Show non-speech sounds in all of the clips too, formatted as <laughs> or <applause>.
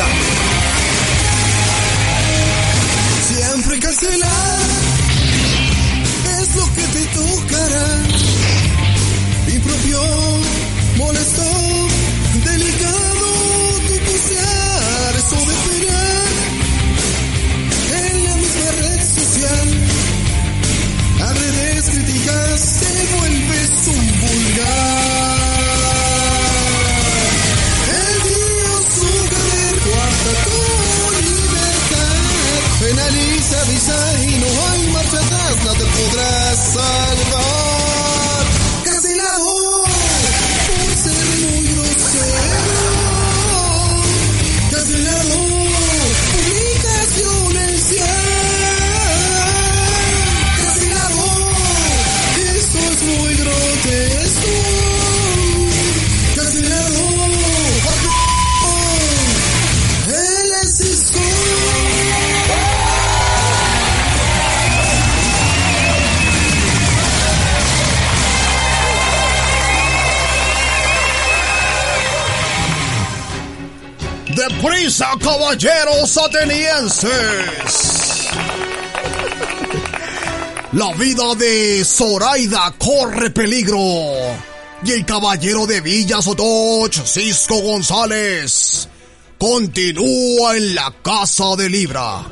Zodiaco. Atenienses! La vida de Zoraida corre peligro. Y el caballero de Villa Sotoch, Cisco González, continúa en la casa de Libra.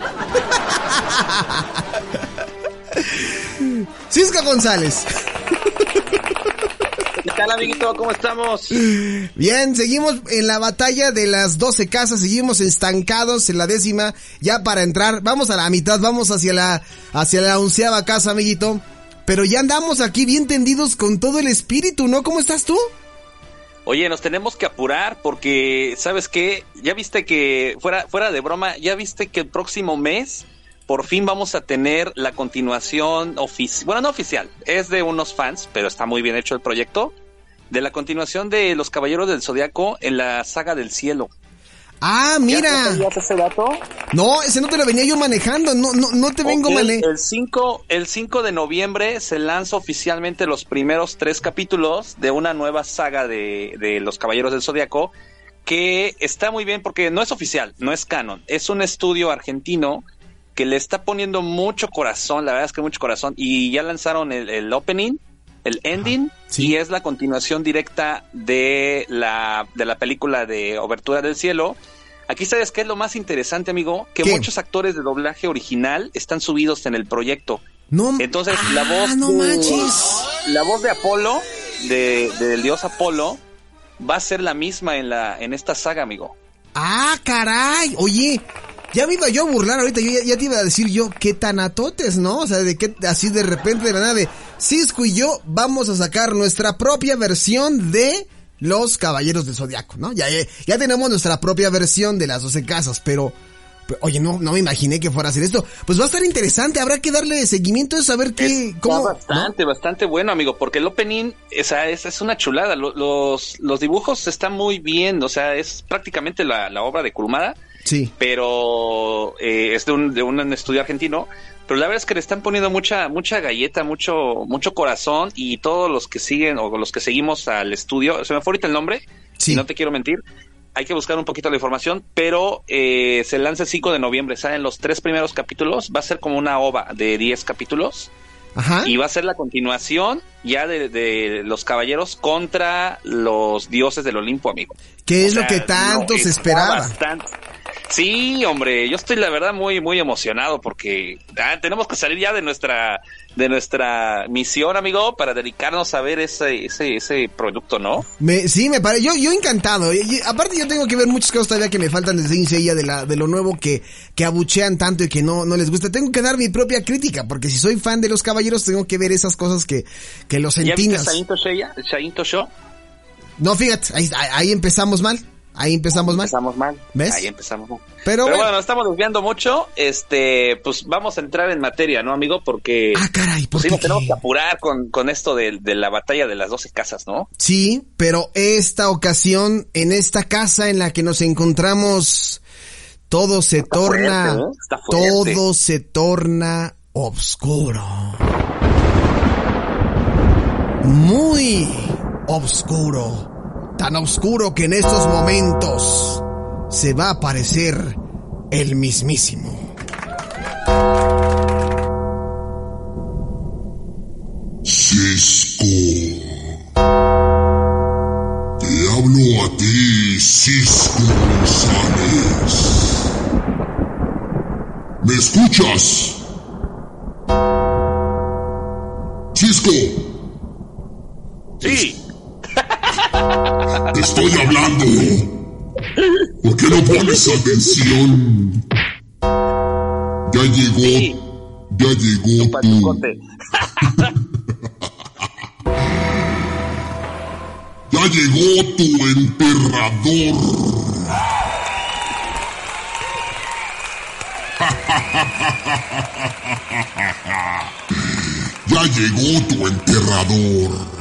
Cisco González. ¿Qué tal, amiguito? ¿Cómo estamos? Bien, seguimos en la batalla de las 12 casas, seguimos estancados en la décima, ya para entrar, vamos a la mitad, vamos hacia la, hacia la onceava casa, amiguito. Pero ya andamos aquí bien tendidos con todo el espíritu, ¿no? ¿Cómo estás tú? Oye, nos tenemos que apurar porque, ¿sabes qué? Ya viste que, fuera, fuera de broma, ya viste que el próximo mes por fin vamos a tener la continuación oficial, bueno, no oficial, es de unos fans, pero está muy bien hecho el proyecto, de la continuación de Los Caballeros del Zodiaco en la saga del cielo. Ah, mira. ¿Ya ese dato? No, ese no te lo venía yo manejando, no, no, no te vengo Ok, manejando. El 5, el 5 de noviembre se lanza oficialmente los primeros tres capítulos de una nueva saga de, de Los Caballeros del Zodiaco que está muy bien porque no es oficial, no es canon, es un estudio argentino que le está poniendo mucho corazón, la verdad es que mucho corazón, y ya lanzaron el, el opening, el ending, y es la continuación directa de la, de la película de Obertura del Cielo. Aquí sabes qué es lo más interesante, amigo, que ¿Qué? muchos actores de doblaje original están subidos en el proyecto. No, Entonces ah, la voz no de, manches. la voz de Apolo, de, del dios Apolo, va a ser la misma en la en esta saga, amigo. Ah, caray. Oye, ya me iba yo a burlar ahorita. Yo ya, ya te iba a decir yo qué tanatotes, ¿no? O sea, de qué así de repente de la nada de Cisco y yo vamos a sacar nuestra propia versión de los Caballeros del Zodiaco, ¿no? Ya, ya, tenemos nuestra propia versión de las 12 casas, pero, oye, no, no me imaginé que fuera a hacer esto. Pues va a estar interesante, habrá que darle seguimiento a saber qué, Está cómo. bastante, bastante bueno, amigo, porque el opening esa es, es una chulada. Lo- Los, los dibujos están muy bien, o sea, es prácticamente la, la obra de Kurumada, Sí. pero eh, es de un, de un estudio argentino. Pero la verdad es que le están poniendo mucha, mucha galleta, mucho, mucho corazón y todos los que siguen o los que seguimos al estudio, se me fue ahorita el nombre, Sí. y no te quiero mentir, hay que buscar un poquito la información, pero eh, se lanza el 5 de noviembre, salen los tres primeros capítulos, va a ser como una ova de 10 capítulos Ajá. y va a ser la continuación ya de, de los caballeros contra los dioses del Olimpo, amigo. ¿Qué es O lo que tanto no, se esperaba? bastante- Sí, hombre, yo estoy la verdad muy muy emocionado porque ah, tenemos que salir ya de nuestra de nuestra misión, amigo, para dedicarnos a ver ese ese ese producto, ¿no? Me, sí, me parece, yo, yo encantado. Y- y aparte yo tengo que ver muchas cosas todavía que me faltan de Saint Seiya, de, la, de lo nuevo que, que abuchean tanto y que no, no les gusta. Tengo que dar mi propia crítica, porque si soy fan de los caballeros tengo que ver esas cosas que, que los ¿Ya viste entinas. Seiya? Sainto Show? No, fíjate, ahí- ahí empezamos mal. Ahí empezamos mal. Empezamos mal. ¿Ves? Ahí empezamos mal. Pero, Pero bueno. bueno, nos estamos desviando mucho. Este, pues vamos a entrar en materia, ¿no, amigo? Porque Ah, caray, ¿por pues, sí, qué tenemos que apurar con, con esto de, de la batalla de las 12 casas, ¿no? Sí, pero esta ocasión, en esta casa en la que nos encontramos, todo se Está torna, fuerte, ¿eh? Todo se torna oscuro. Muy oscuro. Tan oscuro que en estos momentos se va a aparecer el mismísimo. Cisco. Te hablo a ti, Cisco González. ¿Me escuchas? Cisco, Sí, te estoy hablando. ¿Por qué no pones atención? Ya llegó, ya llegó tu... <laughs> Ya llegó tu enterrador. <laughs> Ya llegó tu enterrador.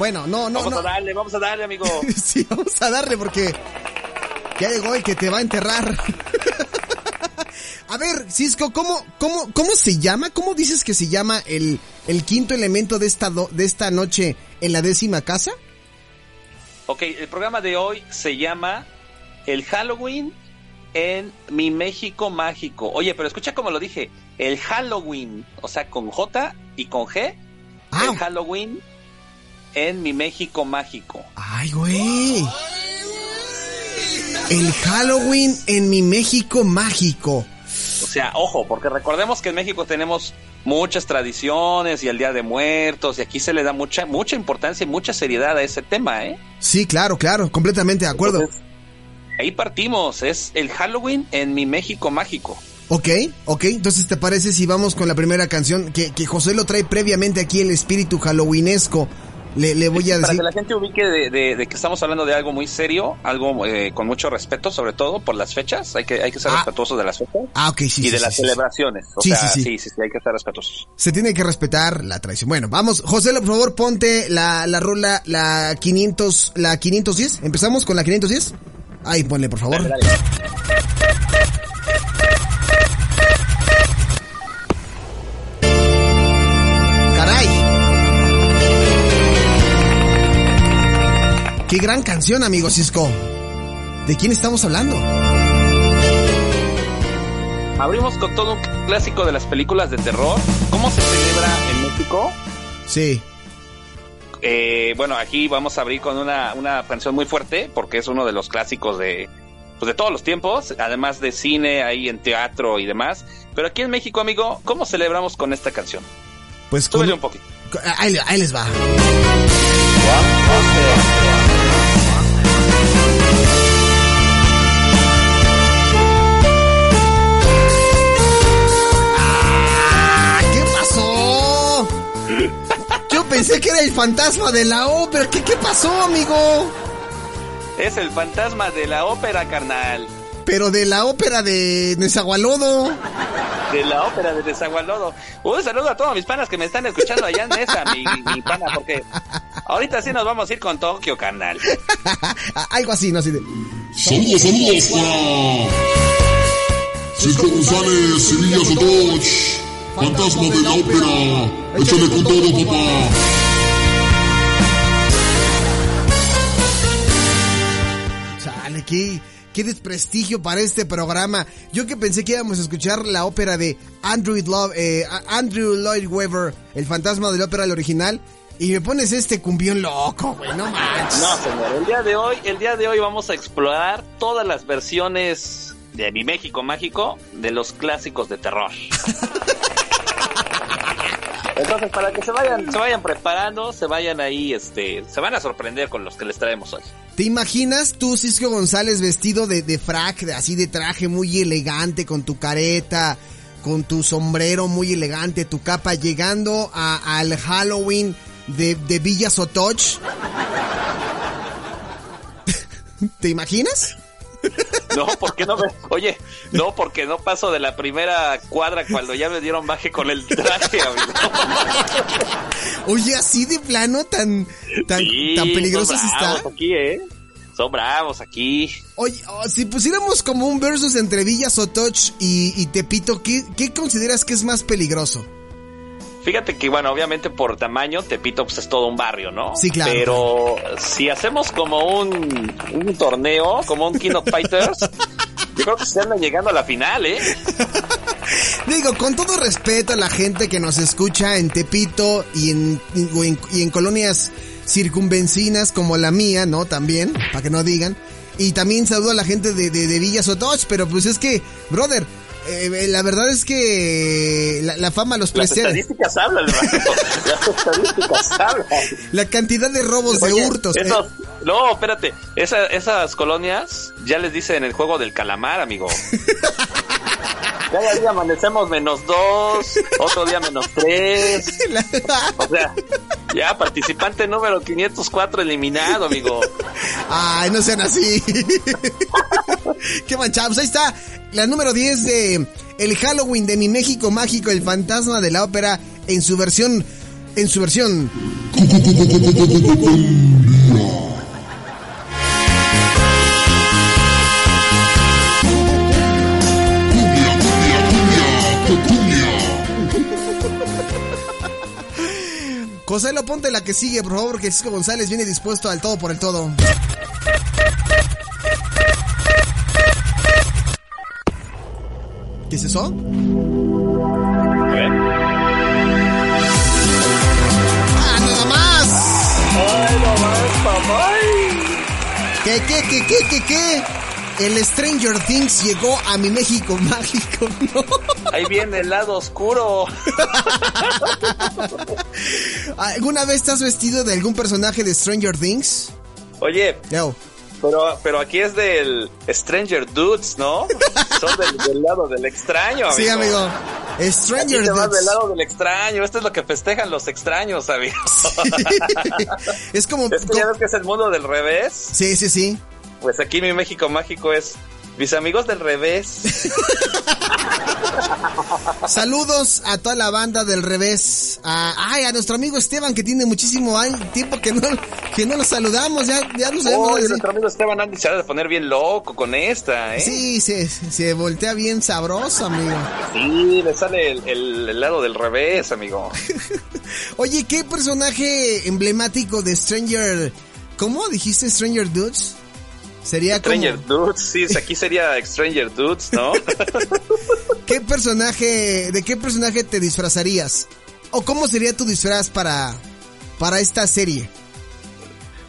Bueno, no, no, Vamos no. a darle, vamos a darle, amigo. <laughs> Sí, vamos a darle porque ya llegó el que te va a enterrar. <laughs> A ver, Cisco, ¿cómo, cómo, cómo se llama? ¿Cómo dices que se llama el, el quinto elemento de esta, do- de esta noche en la décima casa? Ok, el programa de hoy se llama El Halloween en mi México mágico. Oye, pero escucha como lo dije, el Halloween, o sea, con J y con G, Ah, el Halloween en mi México mágico. ay, güey. El Halloween en mi México mágico. O sea, ojo, porque recordemos que en México tenemos muchas tradiciones y el Día de Muertos y aquí se le da mucha mucha importancia y mucha seriedad a ese tema, ¿eh? Sí, claro, claro, completamente de acuerdo. Entonces, ahí partimos, es el Halloween en mi México mágico. Ok, ok, entonces te parece si vamos con la primera canción que, que José lo trae previamente aquí el espíritu halloweenesco. Le, le voy a Para decir... que la gente ubique de, de- de que estamos hablando de algo muy serio, algo eh, con mucho respeto, sobre todo por las fechas. Hay que, hay que ser Ah. respetuosos de las fechas Ah, ok, sí, y sí, de sí, las celebraciones. O Sí, sea, sí, sí. sí, sí, sí, hay que ser respetuosos. Se tiene que respetar la tradición. Bueno, vamos, José, por favor, ponte la, la rola, la 500, la 510. ¿Empezamos con la 510? Ahí, ponle, por favor. Dale, dale. Qué gran canción, amigo Cisco. ¿De quién estamos hablando? Abrimos con todo un clásico de las películas de terror. ¿Cómo se celebra en México? Sí. Eh, bueno, aquí vamos a abrir con una, una canción muy fuerte porque es uno de los clásicos de, pues de todos los tiempos, además de cine, ahí en teatro y demás. Pero aquí en México, amigo, ¿cómo celebramos con esta canción? Pues Súbele un poquito. ahí, ahí les va. Ah, pensé que era el fantasma de la ópera. ¿Qué, qué pasó, amigo? Es el fantasma de la ópera, carnal. Pero de la ópera de Nezahualodo. De la ópera de Desagualodo. Un saludo a todos mis panas que me están escuchando allá en esa, mi, mi pana, porque ahorita sí nos vamos a ir con Tokio, carnal. <laughs> Algo así, ¿no? Así de... Saludos, saludos Cisco González, Sevilla Sotoch, Fantasma de la Ópera. Échale con todo, papá. Chale, qué, qué desprestigio para este programa. Yo que pensé que íbamos a escuchar la ópera de Andrew, Love, eh, Andrew Lloyd Webber, el fantasma de la ópera, el original, y me pones este cumbión loco, güey, no manches. No, señor, el día de hoy, el día de hoy vamos a explorar todas las versiones de mi México mágico de los clásicos de terror. Entonces, para que se vayan, se vayan preparando, se vayan ahí, este, se van a sorprender con los que les traemos hoy. ¿Te imaginas tú, Cisco González, vestido de, de frac, de, así de traje muy elegante, con tu careta, con tu sombrero muy elegante, tu capa, llegando a- al Halloween de, de Villa Sotoch? <laughs> ¿Te imaginas? <laughs> No, ¿por qué no me.? Oye, no, porque no paso de la primera cuadra cuando ya me dieron baje con el traje, amigo. Oye, así de plano, tan, tan, Sí, tan peligroso son está. bravos aquí, ¿eh? Son bravos aquí. Oye, oh, si pusiéramos como un versus entre Villa Sotoch y, y Tepito, ¿qué, ¿qué consideras que es más peligroso? Fíjate que, bueno, obviamente por tamaño, Tepito pues, es todo un barrio, ¿no? Sí, claro. Pero si hacemos como un, un torneo, como un King of Fighters, <laughs> yo creo que se andan llegando a la final, ¿eh? Digo, con todo respeto a la gente que nos escucha en Tepito y en, y en, y en colonias circunvencinas como la mía, ¿no? También, para que no digan. Y también saludo a la gente de, de, de Villa Sotoch, pero pues es que, brother, eh, la verdad es que la, la fama los Las precede. estadísticas hablan, hermano. <laughs> Las estadísticas hablan. La cantidad de robos de Oye, hurtos. eh. no, espérate. Esa- esas colonias ya les dicen el juego del calamar, amigo. <laughs> Cada día amanecemos menos dos, otro día menos tres. <laughs> O sea, ya participante número 504 eliminado, amigo. Ay, no sean así. Qué manchados. Ahí está la número 10 de El Halloween de mi México Mágico, el fantasma de la ópera en su versión en su versión José ponte la que sigue, por favor, porque Cisco González viene dispuesto al todo por el todo. ¿Qué es eso? A ver. ¡Ah, nada más! Ay, no más, papá. ¿Qué, qué, qué, qué, qué, qué? El Stranger Things llegó a mi México <laughs> mágico, ¿no? Ahí viene el lado oscuro. ¿Alguna vez has vestido de algún personaje de Stranger Things? Oye, Yo. pero, pero aquí es del Stranger Dudes, ¿no? Son del, del lado del extraño, amigo. Sí, amigo. Stranger te vas del lado del extraño. Esto es lo que festejan los extraños, amigo. <laughs> es como... Es que ya ves que es el mundo del revés. Sí, sí, sí. Pues aquí mi México mágico es mis amigos del revés. <laughs> Saludos a toda la banda del revés. A, ay, a nuestro amigo Esteban que tiene muchísimo tiempo que no, que no lo saludamos. Ya, ya no sabemos. Nuestro amigo Esteban Andy se ha de poner bien loco con esta, ¿eh? Sí, se, se voltea bien sabroso, amigo. Sí, le sale el, el- el lado del revés, amigo. <laughs> Oye, ¿qué personaje emblemático de Stranger... ¿Cómo dijiste Stranger Dudes? Sería como... Stranger Dudes, sí, aquí sería Stranger Dudes, ¿no? <laughs> ¿Qué personaje, de qué personaje te disfrazarías? ¿O cómo sería tu disfraz para, para esta serie?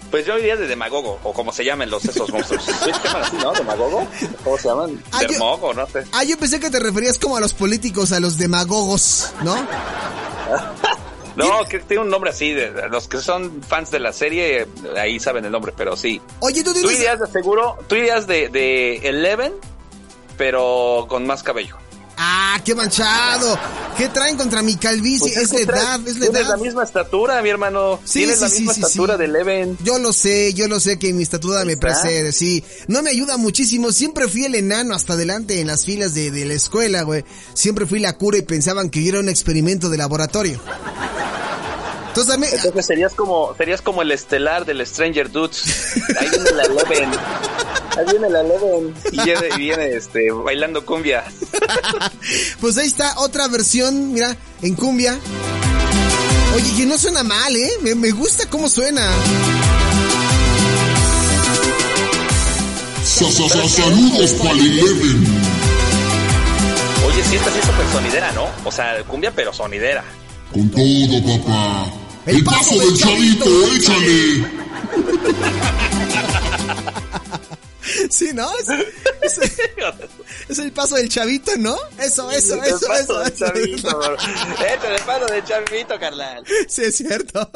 Pues yo iría de demagogo, o como se llamen los esos monstruos. <laughs> ¿Sí se llaman así, no? ¿Demagogo? ¿Cómo se llaman? Ah, Dermogo, no sé. Ah, yo pensé que te referías como a los políticos, a los demagogos, ¿no? <laughs> No, que tiene un nombre así, de, los que son fans de la serie, ahí saben el nombre, pero sí. Oye, tú Tú tienes... irías de seguro, tú irías de, de Eleven, pero con más cabello. Ah, qué manchado. ¿Qué traen contra mi calvicie? Pues es la que traes- edad, es la Tienes edad. la misma estatura, mi hermano. Sí, Tienes sí, la misma sí, estatura de Eleven. Yo lo sé, yo lo sé que mi estatura me precede, sí. No me ayuda muchísimo, siempre fui el enano hasta adelante en las filas de, de la escuela, güey. Siempre fui la cura y pensaban que yo era un experimento de laboratorio. Entonces, a mí- Entonces serías como, serías como el estelar del Stranger Dudes. Ahí viene la Eleven. Ahí viene la Eleven. Y viene, este, bailando cumbia. <laughs> pues ahí está otra versión, mira, en cumbia. Oye, que no suena mal, ¿eh? Me, me gusta cómo suena. Sa- sa- sa- Saludos para el Eleven. Oye, sí, esta sí es súper sonidera, ¿no? O sea, cumbia, pero sonidera. Con todo, papá. El El paso paso del del chavito, échale. <laughs> Sí, ¿no? Es, es- es el paso del chavito, ¿no? Eso, eso, El eso, paso eso. del chavito, bro. Este el paso del chavito, carnal. Sí, es cierto.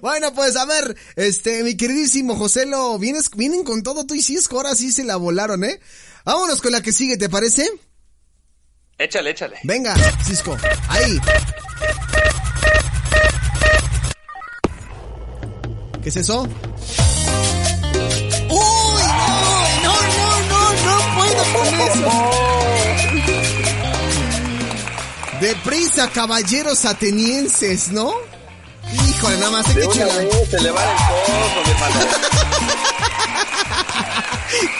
Bueno, pues a ver, este, mi queridísimo Joselo, vienes, vienen con todo tú y Cisco, ahora sí se la volaron, ¿eh? Vámonos con la que sigue, ¿te parece? Échale, échale. Venga, Cisco, ahí. ¿Qué es eso? Eso. Deprisa, caballeros atenienses, ¿no? Híjole, nada más De que una echar la- vez se le va el coso, mi hermano. <laughs>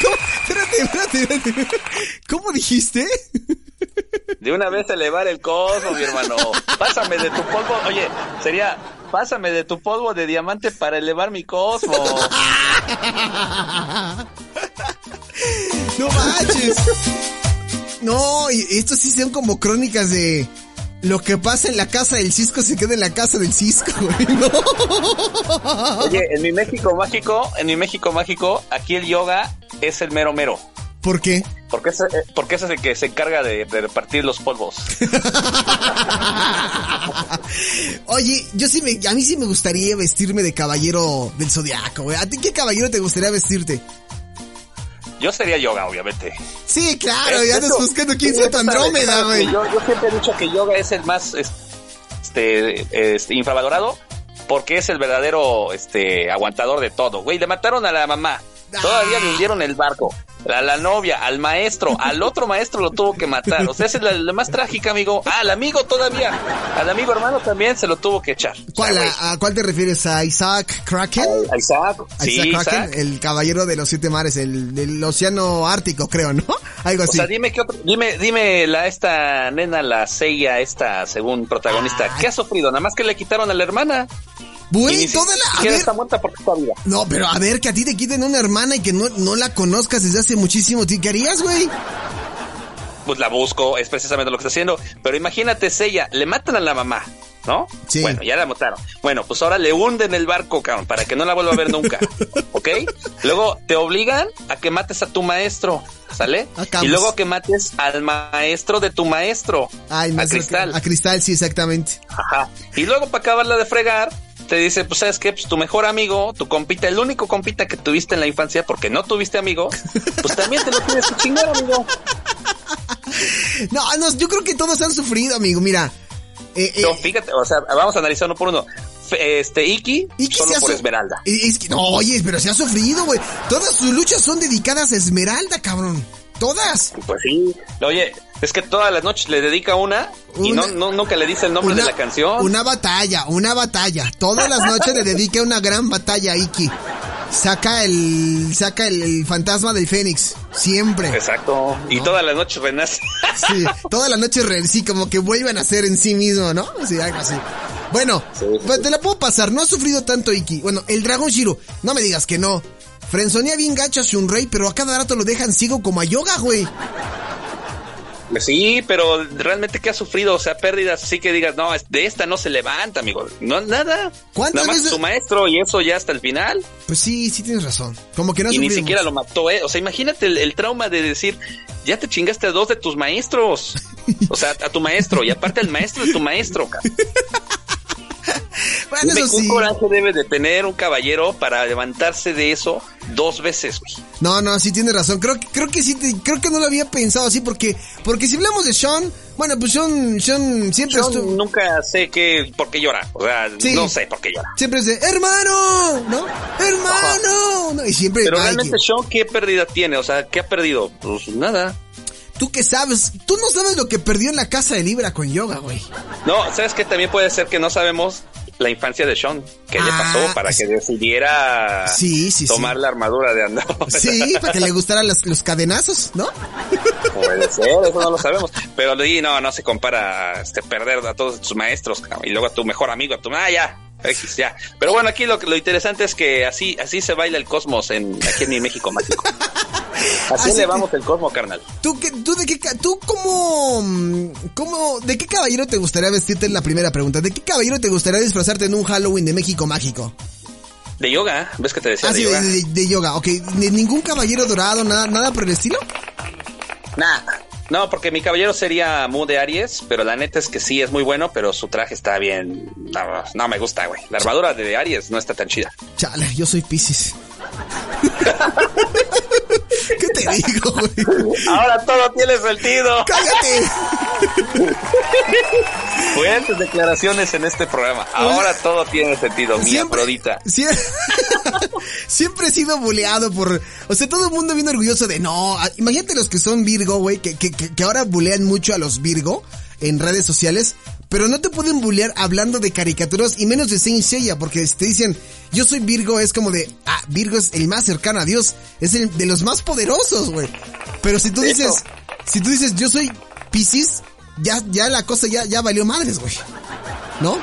¿Cómo? Espérate, espérate, espérate. ¿Cómo dijiste? De una vez elevar el cosmos, mi hermano. Pásame de tu polvo. Oye, sería, pásame de tu polvo de diamante para elevar mi cosmos. <laughs> No manches. No, y esto sí son como crónicas de lo que pasa en la casa del Cisco se queda en la casa del Cisco, güey. No. Oye, en mi México mágico, en mi México mágico, aquí el yoga es el mero mero. ¿Por qué? Porque ese, eh, porque ese es el que se encarga de, de repartir los polvos. <laughs> Oye, yo sí me, a mí sí me gustaría vestirme de caballero del zodiaco, güey. ¿A ti qué caballero te gustaría vestirte? Yo sería yoga, obviamente. Sí, claro, Es- ya andas eso- buscando quién sea tu Andrómeda, güey. Yo, yo siempre he dicho que yoga es el más este, este infravalorado porque es el verdadero este aguantador de todo. Güey, le mataron a la mamá. Todavía le hundieron el barco. A la novia, al maestro, al otro maestro lo tuvo que matar. O sea, esa es la, la más trágica, amigo. Ah, al amigo todavía. Al amigo hermano también se lo tuvo que echar. O ¿Cuál, a, a cuál te refieres? ¿A Isaac Kraken? a Isaac. A Sí, Isaac Kraken, Isaac. el caballero de los siete mares, el del océano ártico, creo, ¿no? <laughs> Algo O así. sea, dime qué otro- dime, dime la esta nena, la Seiya, esta según protagonista, Ay. ¿qué ha sufrido? Nada más que le quitaron a la hermana. Güey, toda la... A siquiera ver, está muerta porque está viva. no, pero a ver, que a ti te quiten una hermana y que no, no la conozcas desde hace muchísimo tiempo. ¿Qué harías, güey? Pues la busco, es precisamente lo que está haciendo. Pero imagínate, Seiya, le matan a la mamá, ¿no? Sí. Bueno, ya la mataron. Bueno, pues ahora le hunden el barco, cabrón, para que no la vuelva a ver nunca. <laughs> ¿Ok? Luego te obligan a que mates a tu maestro, ¿sale? Acabas. Y luego que mates al maestro de tu maestro, Ay, a Cristal. A Cristal, sí, exactamente. Ajá. Y luego para acabarla de fregar, te dice, pues sabes qué, pues tu mejor amigo, tu compita, el único compita que tuviste en la infancia, porque no tuviste amigo, pues también te lo tienes que chingar, amigo. <laughs> No, no, yo creo que todos han sufrido, amigo. Mira. Eh, eh, No, fíjate, o sea, vamos a analizar uno por uno. Este, Iki, ¿y qué solo por Esmeralda. Es que- no, oye, pero se ha sufrido, güey. Todas sus luchas son dedicadas a Esmeralda, cabrón. Todas. Pues sí. Oye, es que todas las noches le dedica una, y Una- no, no, nunca le dice el nombre de la canción. Una batalla, una batalla. Todas las noches le dedica una gran batalla a Iki. Saca el, saca el, el fantasma del Fénix. Siempre. Exacto. Y todas las noches renace. Sí, todas las noches re- sí, como que vuelvan a ser en sí mismo, ¿no? Sí, algo así. Bueno, Sí, sí, pues sí. te la puedo pasar, no ha sufrido tanto Iki. Bueno, el dragón Shiro, no me digas que no. Frenzonea bien gacho a Shunrei, pero a cada rato lo dejan ciego como a Yoga, güey. Sí, pero realmente ¿qué ha sufrido? O sea, pérdidas así que digas, no, de esta no se levanta, amigo. No, nada. ¿Cuántas Nada más veces- tu maestro y eso ya hasta el final. Pues sí, sí tienes razón. Como que no y ni siquiera mucho. lo mató, ¿eh? O sea, imagínate el, el trauma de decir, ya te chingaste a dos de tus maestros. <laughs> O sea, a tu maestro y aparte el maestro de tu maestro, cabrón. <laughs> Bueno, Dime, eso ¿qué sí. coraje debe de tener un caballero para levantarse de eso dos veces, güey? No, no, sí tienes razón. Creo que, creo que sí, te- creo que no lo había pensado así porque, porque si hablamos de Sean, bueno, pues Sean, Sean siempre Yo estuvo, nunca sé qué, por qué llora. O sea, Sí. no sé por qué llora. siempre es de, hermano, ¿no? Hermano, ¿no? Y siempre, Pero ay, realmente que- Sean, ¿qué pérdida tiene? O sea, ¿qué ha perdido? Pues nada. tú qué sabes, tú no sabes lo que perdió en la casa de Libra con yoga, güey. No, ¿sabes qué? También puede ser que no sabemos la infancia de Sean. ¿Qué le Ah, pasó para sí. que decidiera Sí, sí, tomar sí. la armadura de Andor? Sí, para que le gustaran los, los cadenazos, ¿no? Puede ser, eso no lo sabemos. Pero no, no se compara a este, perder a todos tus maestros y luego a tu mejor amigo, a tu... Ah, ya, X, ya. Pero bueno, aquí lo, lo interesante es que así así se baila el cosmos en, aquí en mi México mágico. <laughs> Así Así elevamos el cosmos, carnal. ¿Tú, qué, tú de qué, tú cómo, cómo, de qué caballero te gustaría vestirte en la primera pregunta? ¿De qué caballero te gustaría disfrazarte en un Halloween de México mágico? De yoga, ¿ves que te decía Ah, de sí, yoga? de, de- de yoga, ok. ¿Ni- ¿Ningún caballero dorado, nada, nada por el estilo? Nah. No, porque mi caballero sería Mu de Aries, pero la neta es que sí es muy bueno, pero su traje está bien. No, no me gusta, güey. La armadura de Aries no está tan chida. Chale, yo soy Pisces. <laughs> ¿Qué te digo, güey? Ahora todo tiene sentido. ¡Cállate! Fuertes declaraciones en este programa. Ahora todo tiene sentido, mi Afrodita. sie- <laughs> siempre he sido buleado por... O sea, todo el mundo viene orgulloso de... No, imagínate los que son Virgo, güey, que, que, que ahora bulean mucho a los Virgo en redes sociales. Pero no te pueden bulear hablando de caricaturas y menos de Saint Seiya, porque si te dicen, yo soy Virgo, es como de, ah, Virgo es el más cercano a Dios, es el de los más poderosos, güey. Pero si tú Eso. dices, si tú dices, yo soy Pisces, ya, ya la cosa ya, ya valió madres, güey. ¿No?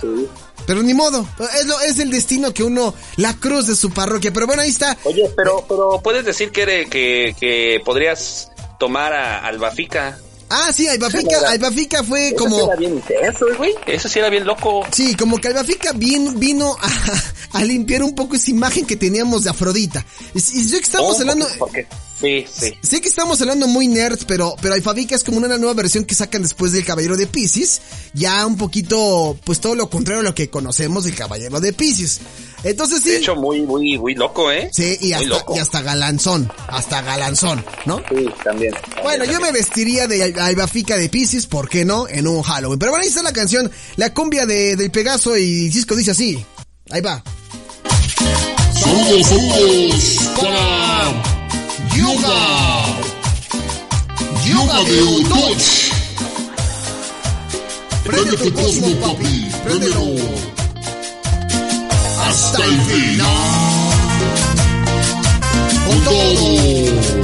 Sí. Pero ni modo, es, lo, es el destino que uno, la cruz de su parroquia. Pero bueno, ahí está. Oye, pero, pero puedes decir que, eres- que, que podrías tomar a Albafica. Ah, sí, Albafica, Albafica fue como... era bien intenso, güey. Eso sí era bien loco. Sí, como que Albafica vin- vino a, a limpiar un poco esa imagen que teníamos de Afrodita. Y, y yo que estamos Oh, hablando... porque- porque- Sí, sí. Sé que estamos hablando muy nerds, pero, pero Alfabica es como una nueva versión que sacan después del Caballero de Pisces. Ya un poquito, pues todo lo contrario a lo que conocemos del Caballero de Pisces. Entonces sí. De hecho, muy, muy, muy loco, ¿eh? sí, y hasta, loco. y hasta galanzón. Hasta galanzón, ¿no? Sí, también. Bueno, yo me vestiría de Al- Albafica de Pisces, ¿por qué no? En un Halloween. Pero bueno, ahí está la canción, la cumbia de, del Pegaso y Cisco dice así. Ahí va. Saludos, saludos para Yoga. Yoga de Otoch. Prende tu cosmo, papi, préndelo. Hasta el final. Con todo.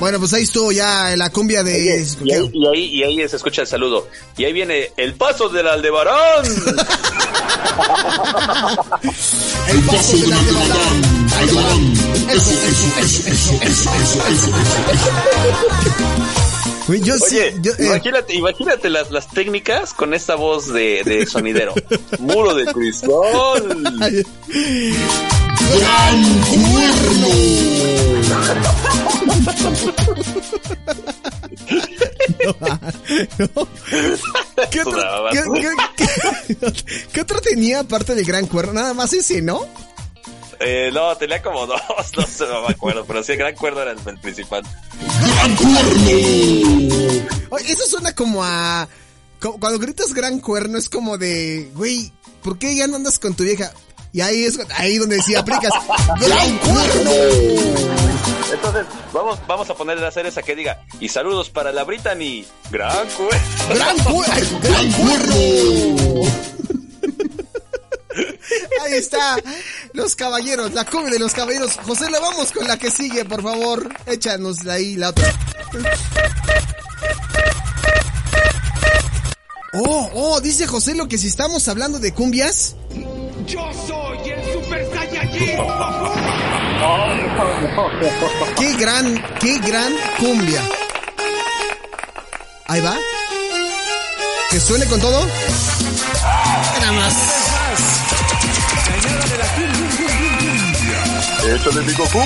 Bueno, pues ahí estuvo ya la cumbia de... Oye, y, ahí, y, ahí, y ahí se escucha el saludo. Y ahí viene el paso del Aldebarán. <laughs> El paso de la Aldebarán. Aldebarán. Eso, eso, eso, eso, eso, eso, eso, Güey, Yo sí, Oye, yo, eh, imagínate, imagínate las, las técnicas con esta voz de, de sonidero. Muro de cristal. <laughs> Gran cuerno. ¿Qué otro, Sonaba. qué- qué- qué- qué otro tenía aparte del gran cuerno? Nada más ese, ¿no? Eh, no, tenía como dos, <laughs> no sé, no me acuerdo, pero sí, el gran cuerdo era el, el principal. Gran cuerno. Oye, eso suena como a... Cuando gritas gran cuerno es como de... Güey, ¿por qué ya no andas con tu vieja? Y ahí es ahí donde sí aplicas. ¡Gran cuerno! Entonces, vamos, vamos a ponerle a hacer esa que diga, y saludos para la Brittany, gran cuerdo. ¡Gran cuerno! Gran cuerno. Ahí está. Los caballeros, la cumbia de los caballeros. José, le vamos con la que sigue, por favor. Échanos ahí la otra. Oh, oh, dice José lo que si estamos hablando de cumbias. Yo soy el Super Saiyajin. Qué gran, qué gran cumbia. Ahí va. Que suene con todo. Nada más. Échale mi Goku.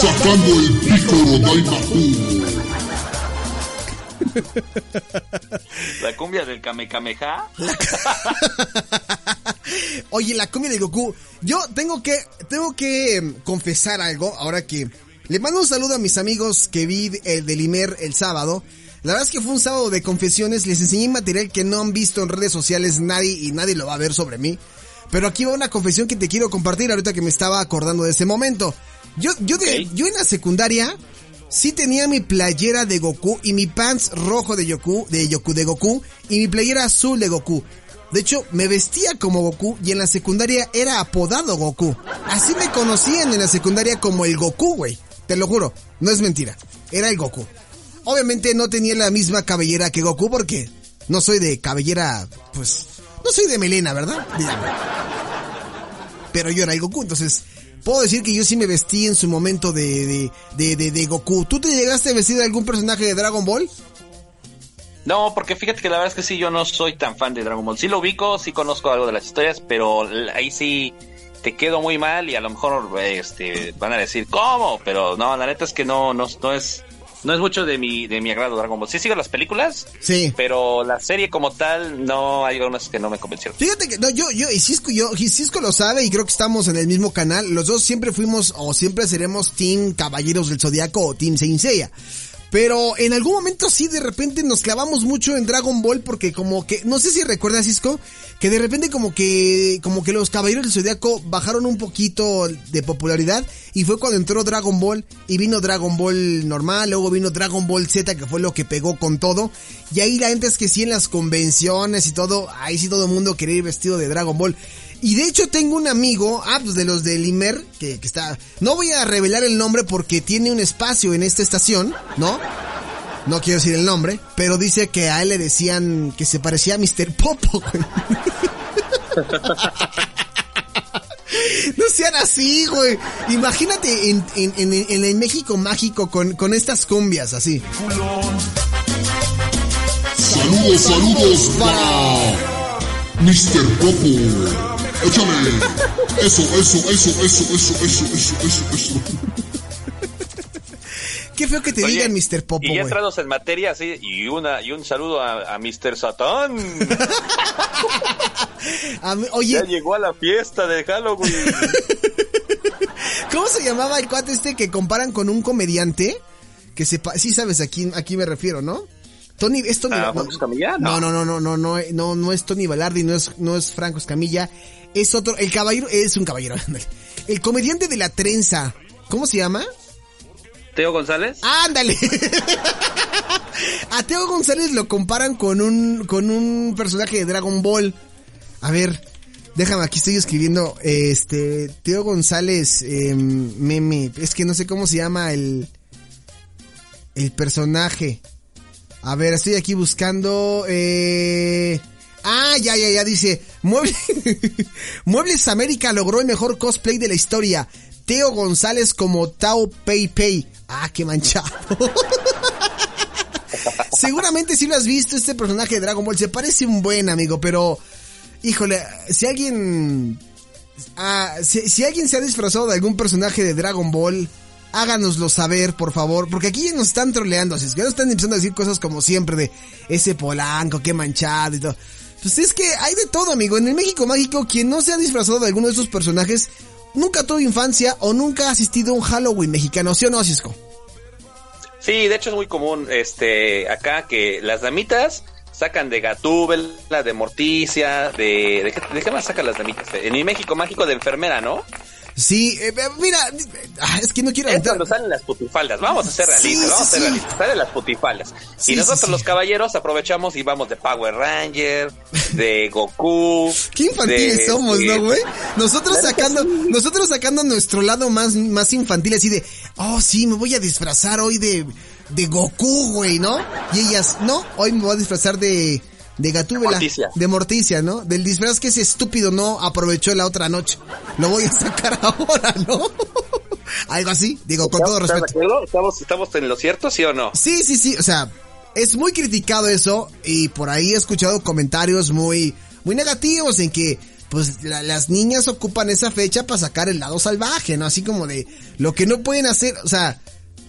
Sacando el pícoro Daimaku. <laughs> La cumbia del Kamehameha. <laughs> Oye, la cumbia de Goku. Yo tengo que, tengo que em, confesar algo ahora que le mando un saludo a mis amigos que vi el del Imer el sábado. La verdad es que fue un sábado de confesiones. Les enseñé material que no han visto en redes sociales nadie y nadie lo va a ver sobre mí. Pero aquí va una confesión que te quiero compartir ahorita que me estaba acordando de ese momento. Yo, yo, de, yo en la secundaria sí tenía mi playera de Goku y mi pants rojo de Yoku, de Yoku de Goku y mi playera azul de Goku. De hecho, me vestía como Goku y en la secundaria era apodado Goku. Así me conocían en la secundaria como el Goku, güey. Te lo juro, no es mentira. Era el Goku. Obviamente no tenía la misma cabellera que Goku porque no soy de cabellera, pues, no soy de melena, ¿verdad? Dígame. Pero yo era el Goku, entonces puedo decir que yo sí me vestí en su momento de, de, de, Goku. ¿Tú te llegaste a vestir de algún personaje de Dragon Ball? No, porque fíjate que la verdad es que sí, yo no soy tan fan de Dragon Ball. Sí lo ubico, sí conozco algo de las historias, pero ahí sí te quedo muy mal y a lo mejor este van a decir cómo, pero no, la neta es que no, no, no es, no es mucho de mi, de mi agrado Dragon Ball. Sí sigo las películas, Sí. pero la serie como tal no hay algunas que no me convencieron. Fíjate que no, yo, yo, y Cisco, yo, y Cisco lo sabe y creo que estamos en el mismo canal. Los dos siempre fuimos o siempre seremos Team Caballeros del Zodiaco o Team Saint Seiya. Pero en algún momento sí, de repente nos clavamos mucho en Dragon Ball porque como que, no sé si recuerdas Cisco, que de repente como que, como que los Caballeros del Zodiaco bajaron un poquito de popularidad y fue cuando entró Dragon Ball y vino Dragon Ball normal, luego vino Dragon Ball Z que fue lo que pegó con todo y ahí la gente es que sí en las convenciones y todo, ahí sí todo el mundo quería ir vestido de Dragon Ball. Y de hecho tengo un amigo, ah, pues de los de Limer, que, está... No voy a revelar el nombre porque tiene un espacio en esta estación, ¿no? No quiero decir el nombre, pero dice que a él le decían que se parecía a Mr. Popo. <laughs> No sean así, güey. Imagínate en el México mágico con, con estas cumbias así. Saludos, saludos para Mr. Popo. Échale. Eso, eso, eso, eso, eso, eso, eso, eso, eso. Qué feo que te Oye, digan Mr. Popo, Y ya entrados en materia, sí, y una y un saludo a, a Mr. Satán. <laughs> A mí- Ya Oye, llegó a la fiesta de Halloween. <laughs> ¿cómo se llamaba el cuate este que comparan con un comediante? Que se pa- sí sabes a quién, a quién me refiero, ¿no? Tony, es Tony ¿A no, Franco Escamilla? no, No. no, no, no, no, no, no, no es Tony Balardi, no es, no es Franco Escamilla, es otro, el caballero, es un caballero, <laughs> ándale. el comediante de la trenza, ¿cómo se llama? Teo González. ¡Ándale! <laughs> A Teo González lo comparan con un, con un personaje de Dragon Ball. A ver, déjame, aquí estoy escribiendo, este, Teo González, eh, meme, es que no sé cómo se llama el, el personaje. A ver, estoy aquí buscando, eh... Ah, ya, ya, ya, dice, Mueble... <laughs> Muebles América logró el mejor cosplay de la historia. Teo González como Tao Pei Pei. Ah, qué manchado. <laughs> Seguramente si lo has visto, este personaje de Dragon Ball se parece un buen amigo, pero... Híjole, si alguien... ah, si, alguien se ha disfrazado de algún personaje de Dragon Ball, háganoslo saber, por favor, porque aquí nos están troleando, así es que nos están empezando a decir cosas como siempre de ese polanco, qué manchado y todo. Pues es que hay de todo, amigo. En el México Mágico, quien no se ha disfrazado de alguno de esos personajes, nunca tuvo infancia o nunca ha asistido a un Halloween mexicano, ¿sí o no, Cisco? Sí, de hecho es muy común este acá que las damitas sacan de Gatúbela, de Morticia, de, de qué más sacan las damitas? En mi México mágico de enfermera, ¿no? Sí, eh, eh, mira, ah, es que no quiero Es cuando salen las putifaldas. Vamos a ser Sí, realistas, sí, vamos a ser sí. realistas. Salen las putifaldas. Sí, y nosotros sí, sí. los caballeros aprovechamos y vamos de Power Ranger, de Goku. <laughs> Qué infantiles de- somos, ¿no, güey? Nosotros <laughs> sacando, sí. nosotros sacando nuestro lado más, más infantil, así de, oh, sí, me voy a disfrazar hoy de, de Goku, güey, ¿no? Y ellas, no, hoy me voy a disfrazar de, de Gatúbela. Morticia. De Morticia, ¿no? Del disfraz que ese estúpido no aprovechó la otra noche. Lo voy a sacar <laughs> ahora, ¿no? <laughs> Algo así, digo, con todo ¿Estás de respeto. ¿Estamos, ¿Estamos en lo cierto, sí o no? Sí, sí, sí, o sea, es muy criticado eso y por ahí he escuchado comentarios muy, muy negativos en que pues la- las niñas ocupan esa fecha para sacar el lado salvaje, ¿no? Así como de lo que no pueden hacer, o sea,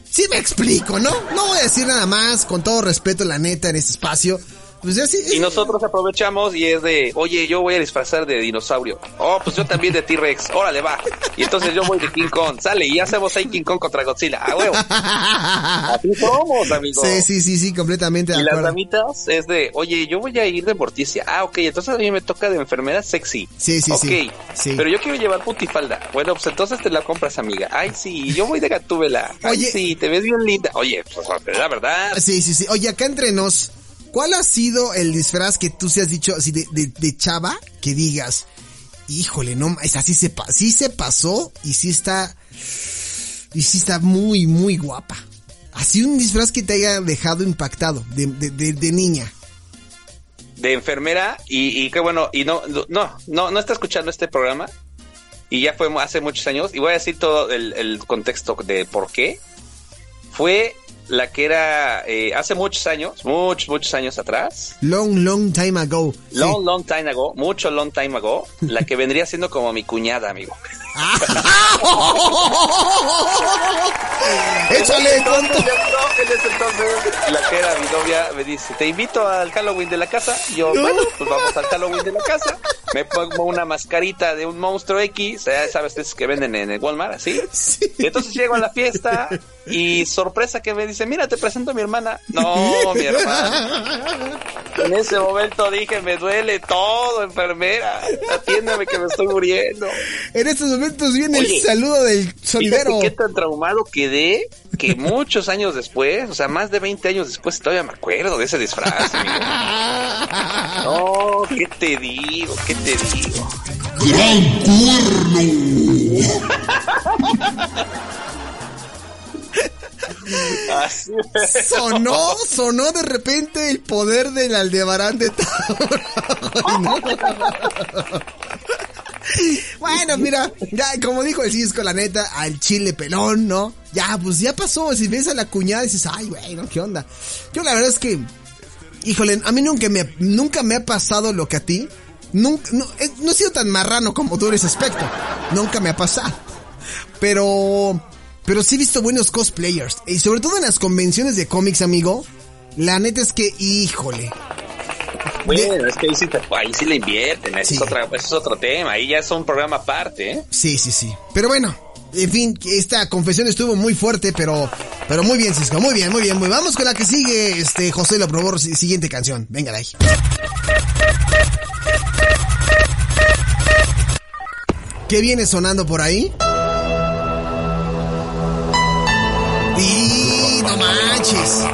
sí me explico, ¿no? No voy a decir nada más, con todo respeto, la neta, en este espacio. Pues así, Y nosotros aprovechamos y es de, oye, yo voy a disfrazar de dinosaurio. Oh, pues yo también de T-Rex. Órale, va. Y entonces yo voy de King Kong. Sale, y hacemos ahí King Kong contra Godzilla. ¡A huevo! <laughs> Así somos, amigo. Sí, sí, sí, sí, completamente de Y las damitas es de, oye, yo voy a ir de Morticia. Ah, ok, entonces a mí me toca de enfermera sexy. Sí, sí, sí. Sí. pero yo quiero llevar putifalda. Bueno, pues entonces te la compras, amiga. Ay, sí, yo voy de Gatúbela. Ay, Oye. sí, te ves bien linda. Oye, pues la verdad. Sí, sí, sí. Oye, acá entre nos, ¿cuál ha sido el disfraz que tú se has dicho así de, de, de chava que digas, híjole, no, es así se, sí se pasó y sí está, y sí está muy, muy guapa? Así un disfraz que te haya dejado impactado de, de, de, niña. de enfermera y, qué bueno, y no, no, no, no está escuchando este programa y ya fue hace muchos años y voy a decir todo el contexto de por qué. Fue la que era eh, hace muchos años, muchos, muchos años atrás, Long, long time ago. Sí. long, long time ago, mucho long time ago, la que vendría siendo como mi cuñada, amigo. <laughs> Échale, con Entonces, no, entonces, la que era mi novia me dice, te invito al Halloween de la casa. Yo, bueno, pues vamos al Halloween de la casa. Me pongo una mascarita de un monstruo X, sabes, esos que venden en el Walmart, así. Sí. Y entonces llego a la fiesta y sorpresa que me dice, mira, te presento a mi hermana. No, mi hermana. En ese momento dije, me duele todo, enfermera. Atiéndeme que me estoy muriendo. En estos momentos viene Oye, el saludo del Fíjate sonidero. qué tan traumado quedé que muchos años después, o sea, más de 20 años después, todavía me acuerdo de ese disfraz, amigo. <laughs> No, ¿qué te digo? ¿Qué te digo? ¡Gran cuerno! <laughs> Sonó, sonó de repente el poder del Aldebarán de Tauro. Bueno, mira, ya como dijo el Cisco, la neta, al chile pelón, ¿no? Ya, pues ya pasó. Si ves a la cuñada dices, ay, güey, ¿no? ¿Qué onda? Yo la verdad es que, híjole, a mí nunca me, nunca me ha pasado lo que a ti. Nunca, no, eh, no he sido tan marrano como tú en ese aspecto. Nunca me ha pasado. Pero, pero sí he visto buenos cosplayers. Y sobre todo en las convenciones de cómics, amigo. La neta es que, híjole. Bueno, es que ahí sí, te- ahí sí le invierten, ese, Sí. es otra- ese es otro tema, ahí ya es un programa aparte, ¿eh? Sí, sí, sí. Pero bueno, en fin, esta confesión estuvo muy fuerte, pero, pero muy bien, Cisco. Muy bien, muy bien, muy bien. Vamos con la que sigue, este, José lo probó, si- siguiente canción. Venga de ahí. ¿Qué viene sonando por ahí? Manches.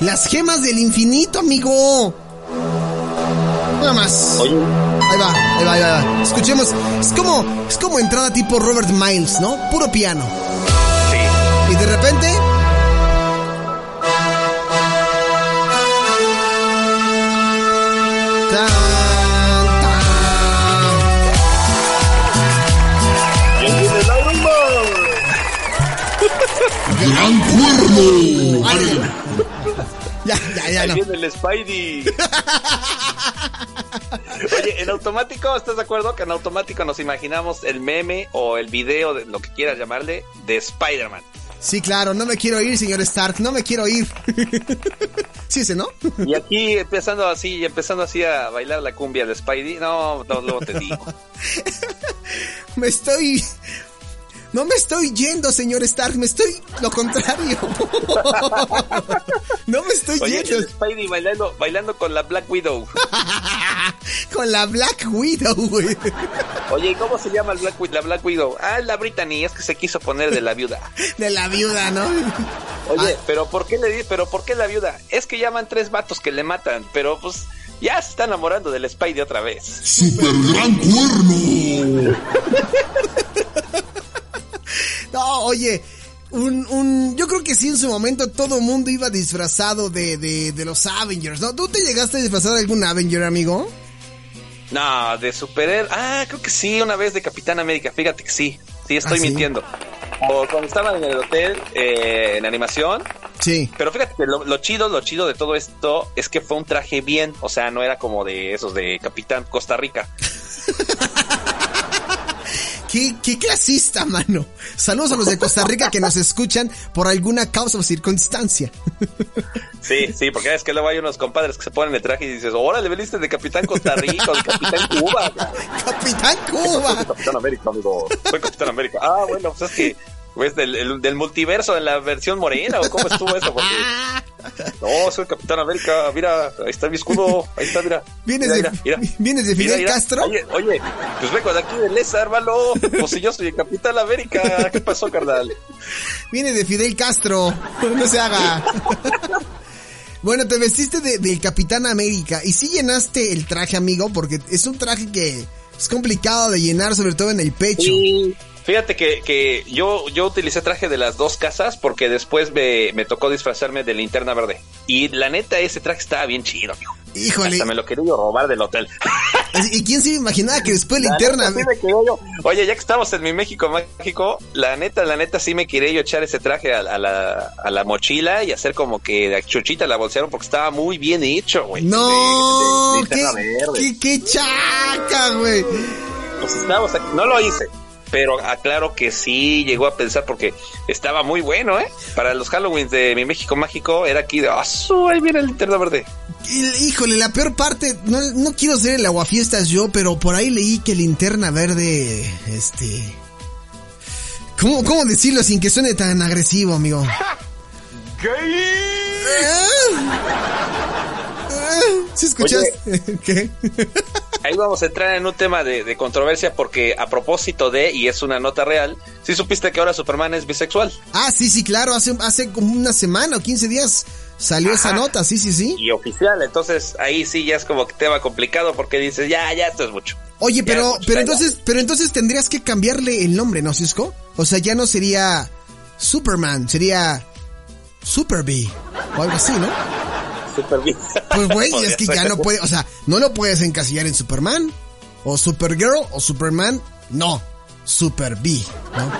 Las gemas del infinito, amigo. Nada más. Oye, Ahí va, ahí va, ahí va, ahí va. Escuchemos. Es como, es como entrada tipo Robert Miles, ¿no? Puro piano. sí. Y de repente. ¡Gran cuerno! Ay, <laughs> Ya, ya, ya Ahí no. viene el Spidey. <laughs> Oye, en automático, ¿estás de acuerdo? Que en automático nos imaginamos el meme o el video, de lo que quieras llamarle, de Spider-Man. Sí, claro, no me quiero ir, señor Stark, no me quiero ir. <laughs> sí, ese, ¿no? Y aquí empezando así, empezando así a bailar la cumbia de Spidey. No, no, luego te digo. Me estoy. No me estoy yendo, señor Stark, me estoy lo contrario. <laughs> no me estoy Oye, yendo. el Spidey bailando, bailando con la Black Widow. <laughs> Con la Black Widow, güey. Oye, ¿y ¿cómo se llama el Black, la Black Widow? Ah, la Brittany, es que se quiso poner de la viuda. <laughs> De la viuda, ¿no? Oye, Ah. pero ¿por qué le di, pero por qué la viuda? Es que llaman tres vatos que le matan, pero pues ya se está enamorando del Spidey otra vez. ¡Super gran cuerno! No, oye. Un, un, yo creo que sí, en su momento todo el mundo iba disfrazado de, de, de los Avengers, ¿no? ¿Tú te llegaste a disfrazar de algún Avenger, amigo? No, de superhéroe. Ah, creo que sí, una vez de Capitán América. Fíjate que sí. Sí, estoy ¿Ah, sí? mintiendo. O cuando estaba en el hotel eh, en animación. Sí. Pero fíjate que lo, lo chido, lo chido de todo esto es que fue un traje bien. O sea, no era como de esos de Capitán Costa Rica. <laughs> ¿Qué, qué clasista, <laughs> mano. Saludos a los de Costa Rica que nos escuchan por alguna causa o circunstancia. <laughs> Sí, sí, porque es que luego hay unos compadres que se ponen el traje y dices, órale, veniste de Capitán Costa Rica de Capitán Cuba. <laughs> Capitán Cuba. Capitán América, amigo. Soy Capitán América. Ah, bueno, pues es que pues del, el- del multiverso en la versión morena o cómo estuvo eso, porque no, soy Capitán América, mira, ahí está mi escudo, ahí está, mira. ¿Vienes Mira, de- mira, mira. vienes de Fidel. Castro? Oye, oye, pues vengo de aquí de Lesa, hermano. Pues si yo soy el Capitán América, ¿qué pasó, carnal? Viene de Fidel Castro. No se haga. Bueno, te vestiste de, del Capitán América. Y sí llenaste el traje, amigo, porque es un traje que es complicado de llenar, sobre todo en el pecho. Sí. Fíjate que, que yo, yo utilicé traje de las dos casas porque después me, me tocó disfrazarme de linterna verde. Y la neta, ese traje estaba bien chido, amigo. Híjole. Hasta me lo quería yo robar del hotel. ¿Y quién se imaginaba que después La linterna... neta, sí me quería yo- Oye, ya que estamos en mi México mágico, la neta, la neta, sí me quería yo echar ese traje a, a la, a la mochila y hacer como que la chuchita la bolsearon porque estaba muy bien hecho, güey. No, De- de- de qué, qué, qué chaca, güey. Pues estábamos aquí. No lo hice, pero aclaro que sí llegó a pensar porque estaba muy bueno, ¿eh? Para los Halloween de mi México mágico era aquí de, ah, su, ahí viene el linterna verde. Híjole, la peor parte, no, no quiero ser el aguafiestas yo, pero por ahí leí que linterna verde, este... ¿Cómo, cómo decirlo sin que suene tan agresivo, amigo? <laughs> ¿Sí escuchaste? <laughs> ¿Qué? Ahí vamos a entrar en un tema de, de controversia porque a propósito de, y es una nota real, sí supiste que ahora Superman es bisexual. Ah, sí, sí, claro, hace, hace como una semana o 15 días Salió esa nota, sí, sí, sí. y oficial. Entonces ahí sí ya es como que tema complicado porque dices, ya, ya, esto es mucho. Oye, pero, mucho, pero entonces, pero entonces tendrías que cambiarle el nombre, ¿no, Cisco? O sea, ya no sería Superman, sería Super B o algo así, ¿no? Súper bien. Pues güey, <laughs> es que ya no puede, o sea, no lo puedes encasillar en Superman o Supergirl o Superman, no, Super B, ¿no?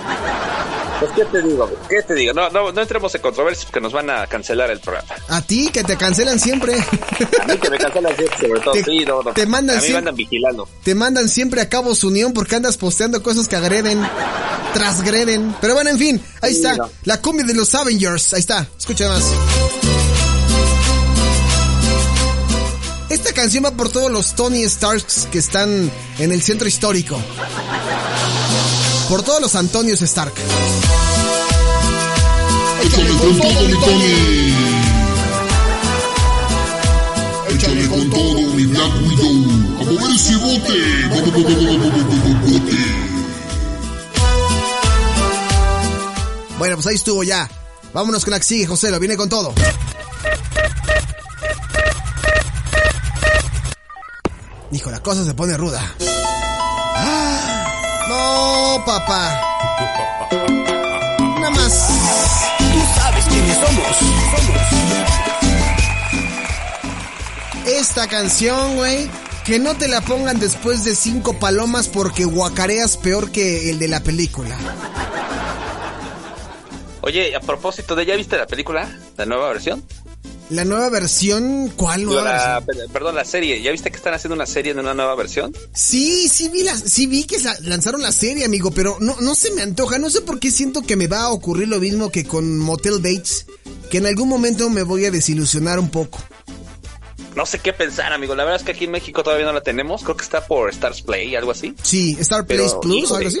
Pues, ¿qué te digo? ¿Qué te digo? No, no, no entremos en controversias porque nos van a cancelar el programa. A ti que te cancelan siempre. A mí que me cancelan siempre, sobre todo. Te- sí, no, no. te mandan A mí me siempre- andan vigilando. Te mandan siempre a Cabo su Unión porque andas posteando cosas que agreden, transgreden. Pero bueno, en fin, ahí Sí, está. no. La cumbia de los Avengers. Ahí está. Escucha más. Esta canción va por todos los Tony Starks que están en el centro histórico. Por todos los Antonios Stark. Échale con todo, mi Tony. Échale con todo, mi Black Widow. A mover ese bote. Bueno, pues ahí estuvo ya. Vámonos con la que sigue, José. Lo viene con todo. Hijo, la cosa se pone ruda. ¡Ah! No, papá. Nada más. Tú sabes quiénes somos. Esta canción, güey. Que no te la pongan después de cinco palomas porque guacareas peor que el de la película. Oye, a propósito de, ¿ya viste la película? La nueva versión. La nueva versión, ¿cuál nueva la- versión? per- perdón, la serie. ¿Ya viste que están haciendo una serie de una nueva versión? Sí, sí vi, la, sí vi que lanzaron la serie, amigo, pero no, no se me antoja. No sé por qué siento que me va a ocurrir lo mismo que con Motel Bates, que en algún momento me voy a desilusionar un poco. No sé qué pensar, amigo. La verdad es que aquí en México todavía no la tenemos. Creo que está por Stars Play, algo así. Sí, Star Place Plus o algo así.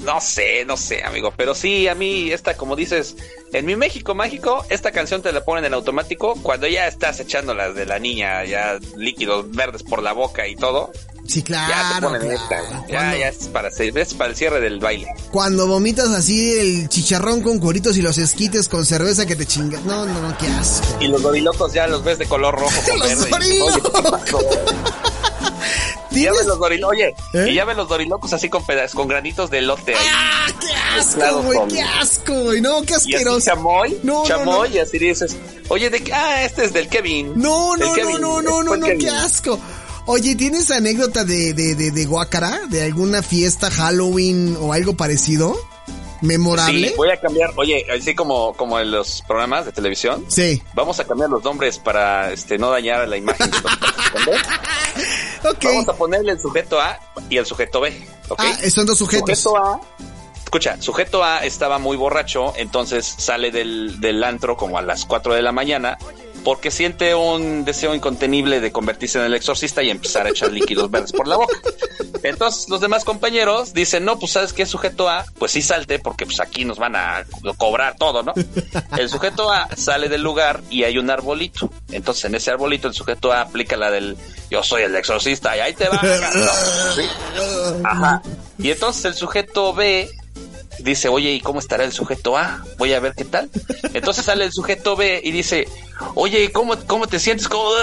No sé, no sé, amigo. Pero sí, a mí, esta, como dices, en mi México mágico, esta canción te la ponen en automático cuando ya estás echándolas de la niña, ya líquidos verdes por la boca y todo. Sí, Ya te claro. ponen claro. esta. Ya, ya es para, es para el cierre del baile. cuando vomitas así el chicharrón con cueritos y los esquites con cerveza que te chingas. No, no, no, qué asco. Y los dorilocos ya los ves de color rojo <laughs> con Los verde. Dorilocos. Oye, ¿qué pasó? Y ya ¿Tienes? ves los dorilocos, oye, ¿Eh? y ya ves los dorilocos así con pedazos, con granitos de lote ahí. ¡Ah, qué asco, güey! con- ¡Qué asco, güey! No, qué Y asqueroso. chamoy, No, no, chamoy, no. y así dices, oye, de qué? ah, este es del Kevin. No, no, no, Kevin, no, no, no, no, Kevin. qué asco. Oye, ¿tienes anécdota de, de, de, de Guacara? ¿De alguna fiesta Halloween o algo parecido? ¿Memorable? Sí, voy a cambiar, oye, así como, como en los programas de televisión, Sí. vamos a cambiar los nombres para este no dañar la imagen de los ¿entendés? Ok. Vamos a ponerle el sujeto A y el sujeto B, ¿ok? Ah, son dos sujetos. Sujeto A, escucha, sujeto A estaba muy borracho, entonces sale del, del antro como a las 4 de la mañana porque siente un deseo incontenible de convertirse en el exorcista y empezar a echar líquidos verdes por la boca. Entonces los demás compañeros dicen, no, pues sabes qué sujeto A, pues sí salte porque pues aquí nos van a cobrar todo, ¿no? El sujeto A sale del lugar y hay un arbolito. Entonces en ese arbolito el sujeto A aplica la del yo soy el exorcista y ahí te va. <laughs> ¿sí? Ajá. Y entonces el sujeto B dice, oye, ¿y cómo estará el sujeto A? Voy a ver qué tal. Entonces sale el sujeto B y dice, oye, ¿y cómo, cómo te sientes? ¿Cómo? <laughs>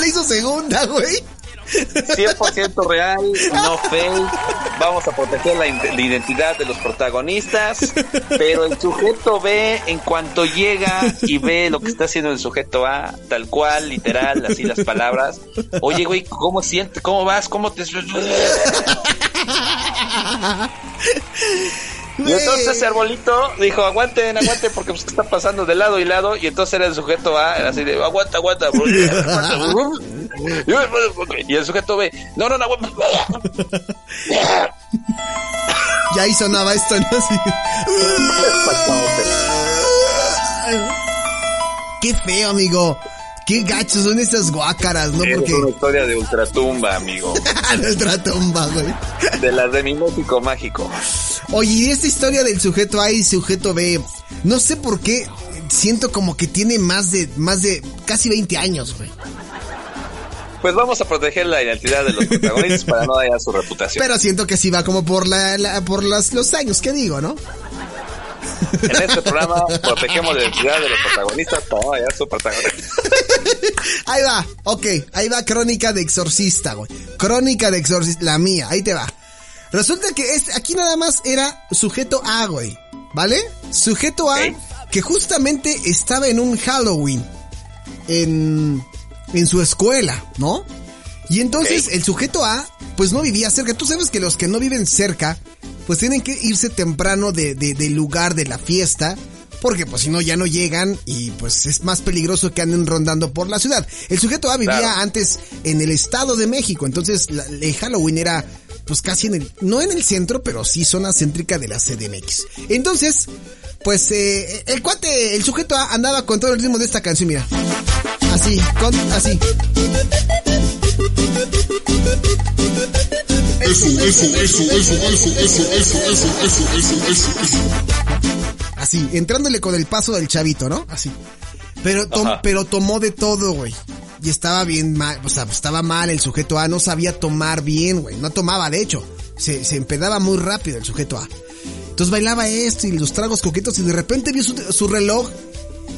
Le hizo segunda, güey. 100% real, no fake. Vamos a proteger la, la identidad de los protagonistas. Pero el sujeto B, en cuanto llega y ve lo que está haciendo el sujeto A, tal cual, literal, así las palabras. Oye, güey, ¿cómo sientes? ¿Cómo vas? ¿Cómo te.? <laughs> Y entonces arbolito dijo, aguanten, aguanten, porque pues, ¿qué está pasando de lado y lado. Y entonces era el sujeto A, era así de, aguanta, aguanta. bro". <laughs> Y el sujeto B, no, no, no, aguanta. <laughs> Y ahí sonaba esto, ¿no? Así. Qué feo, amigo. Qué gachos son estas guácaras, ¿no? Es Porque... una historia de ultratumba, amigo. <laughs> Nuestra tumba, güey. De las de mi mágico. Oye, y esta historia del sujeto A y sujeto B, no sé por qué siento como que tiene más de, más de casi 20 años, güey. Pues vamos a proteger la identidad de los protagonistas para no dañar su reputación. Pero siento que sí va como por la, la- por las, los años que digo, ¿no? En este programa protegemos la identidad de los protagonistas. Todo ya su protagonista. <laughs> Ahí va, ok, ahí va Crónica de Exorcista, güey. Crónica de Exorcista, la mía, ahí te va. Resulta que este, aquí nada más era sujeto A, güey. ¿Vale? Sujeto A, que justamente estaba en un Halloween. En, en su escuela, ¿no? Y entonces el sujeto A, pues no vivía cerca. Tú sabes que los que no viven cerca, pues tienen que irse temprano de, de- del lugar de la fiesta. Porque pues si no ya no llegan y pues es más peligroso que anden rondando por la ciudad. El sujeto A vivía Claro. antes en el Estado de México, entonces la- el Halloween era pues casi en el, no en el centro, pero sí zona céntrica de la CDMX. Entonces, pues eh, el cuate, el sujeto A andaba con todo el ritmo de esta canción, mira. Así, con, así. Eso, eso, eso, eso, eso, eso, eso, eso, eso, eso, eso, eso. Así, entrándole con el paso del chavito, ¿no? Así. Pero, tom- pero tomó de todo, güey. Y estaba bien mal, o sea, estaba mal el sujeto A, no sabía tomar bien, güey. No tomaba, de hecho. Se, se empedaba muy rápido el sujeto A. Entonces bailaba esto y los tragos coquetos y de repente vio su, su reloj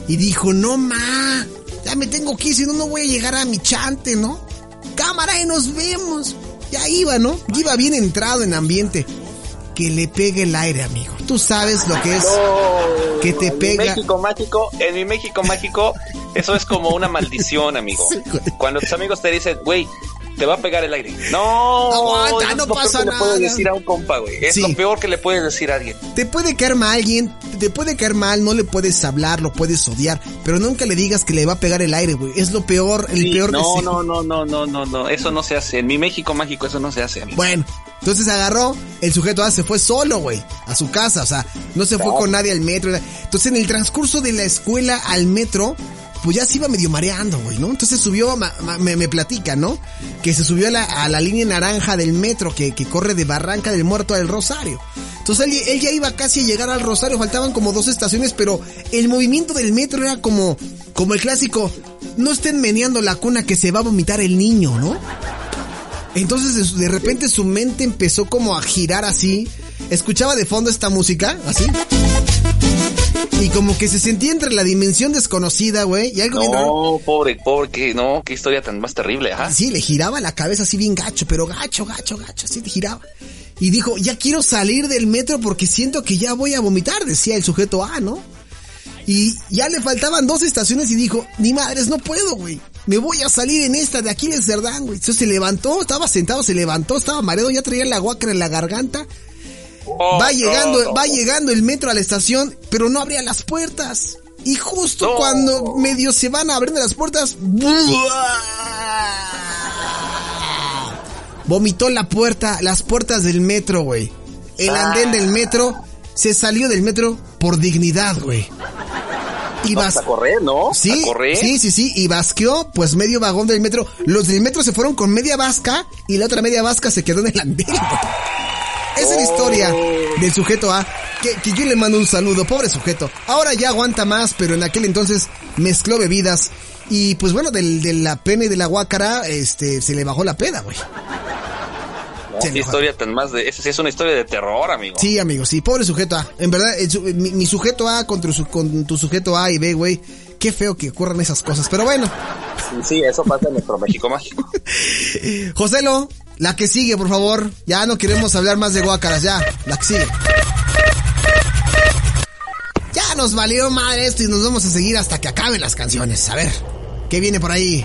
y dijo, no ma, ya me tengo que ir, si no, no voy a llegar a mi chante, ¿no? Cámara y nos vemos. Ya iba, ¿no? Ya Iba bien entrado en ambiente. Que le pegue el aire, amigo. Tú sabes lo que es que te En mi. México mágico, en mi México mágico, eso es como una maldición, amigo. <laughs> Sí. Cuando tus amigos te dicen, güey, te va a pegar el aire. No, Aguanta, no peor pasa que le puedes nada. decir a un compa, güey. Es Sí. lo peor que le puedes decir a alguien. Te puede caer mal alguien, te puede caer mal, no le puedes hablar, lo puedes odiar, pero nunca le digas que le va a pegar el aire, güey. Es lo peor, el Sí, peor no, deseo. no, no, no, no, no, no, eso no se hace. En mi México mágico eso no se hace, amigo. Bueno, entonces agarró, el sujeto A se fue solo, güey, a su casa, o sea, no se fue con nadie al metro. Entonces en el transcurso de la escuela al metro, pues ya se iba medio mareando, güey, ¿no? Entonces subió, ma- me, platica, ¿no? Que se subió a la, línea naranja del metro que, corre de Barranca del Muerto al Rosario. Entonces él, él ya iba casi a llegar al Rosario, faltaban como dos estaciones, pero el movimiento del metro era como, como el clásico, no estén meneando la cuna que se va a vomitar el niño, ¿no? Entonces de repente su mente empezó como a girar así. Escuchaba de fondo esta música, así. Y como que se sentía entre la dimensión desconocida, güey, y algo bien raro. No, pobre, pobre, que no, qué historia tan más terrible, ajá. Sí, le giraba la cabeza así bien gacho, pero gacho, gacho, gacho, así le giraba. Y dijo, ya quiero salir del metro porque siento que ya voy a vomitar, decía el sujeto A, ¿no? Y ya le faltaban dos estaciones y dijo, ni madres, no puedo, güey. Me voy a salir en esta de Aquiles Cerdán, güey. Entonces se levantó, estaba sentado, se levantó, estaba mareado, ya traía la guacra en la garganta. Oh, va llegando, no, no. va llegando el metro a la estación, pero no abría las puertas. Y justo No. cuando medio se van abriendo las puertas, vomitó la puerta, las puertas del metro, güey. El andén del metro se salió del metro por dignidad, güey. Y Vamos vas, a correr, ¿no? Sí, A correr. sí, sí, sí, y basqueó pues medio vagón del metro. Los del metro se fueron con media vasca y la otra media vasca se quedó en el andén. Esa es la historia del sujeto A, que, que yo le mando un saludo, pobre sujeto. Ahora ya aguanta más, pero en aquel entonces mezcló bebidas y pues bueno, del, de la pena y de la guácara, este, se le bajó la peda, güey. Qué historia tan más de, esa sí es una historia de terror, amigo. Sí, amigo, sí, pobre sujeto A. En verdad, el su- mi, mi sujeto A contra su, con tu sujeto A y B, güey. Qué feo que ocurran esas cosas, pero bueno. Sí, eso pasa en nuestro México mágico. <laughs> Joselo, la que sigue, por favor. Ya no queremos hablar más de guácaras, ya. La que sigue. Ya nos valió madre esto y nos vamos a seguir hasta que acaben las canciones. A ver, ¿qué viene por ahí?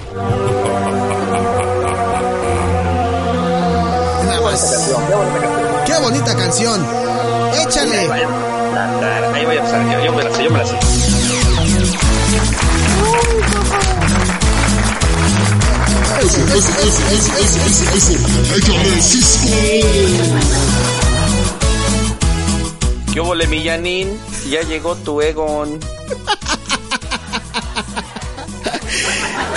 Qué bonita canción. Échale. Ahí voy a empezar, yo me la sé, yo me la sé. Eso, eso, eso, eso, eso, eso. Échale, Cisco. ¿Qué hubo, Millanín? Ya llegó tu Egon.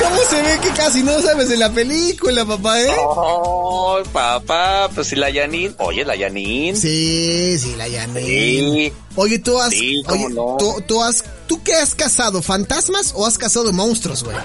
¿Cómo se ve que casi no sabes de la película, papá, eh? Oh, papá, pues si la Yanin. Oye, la Yanin. Sí, sí, la llamé. Sí. Oye, tú has, Sí, oye, no. tú, tú has, ¿tú qué has cazado? ¿Fantasmas o has cazado monstruos, güey?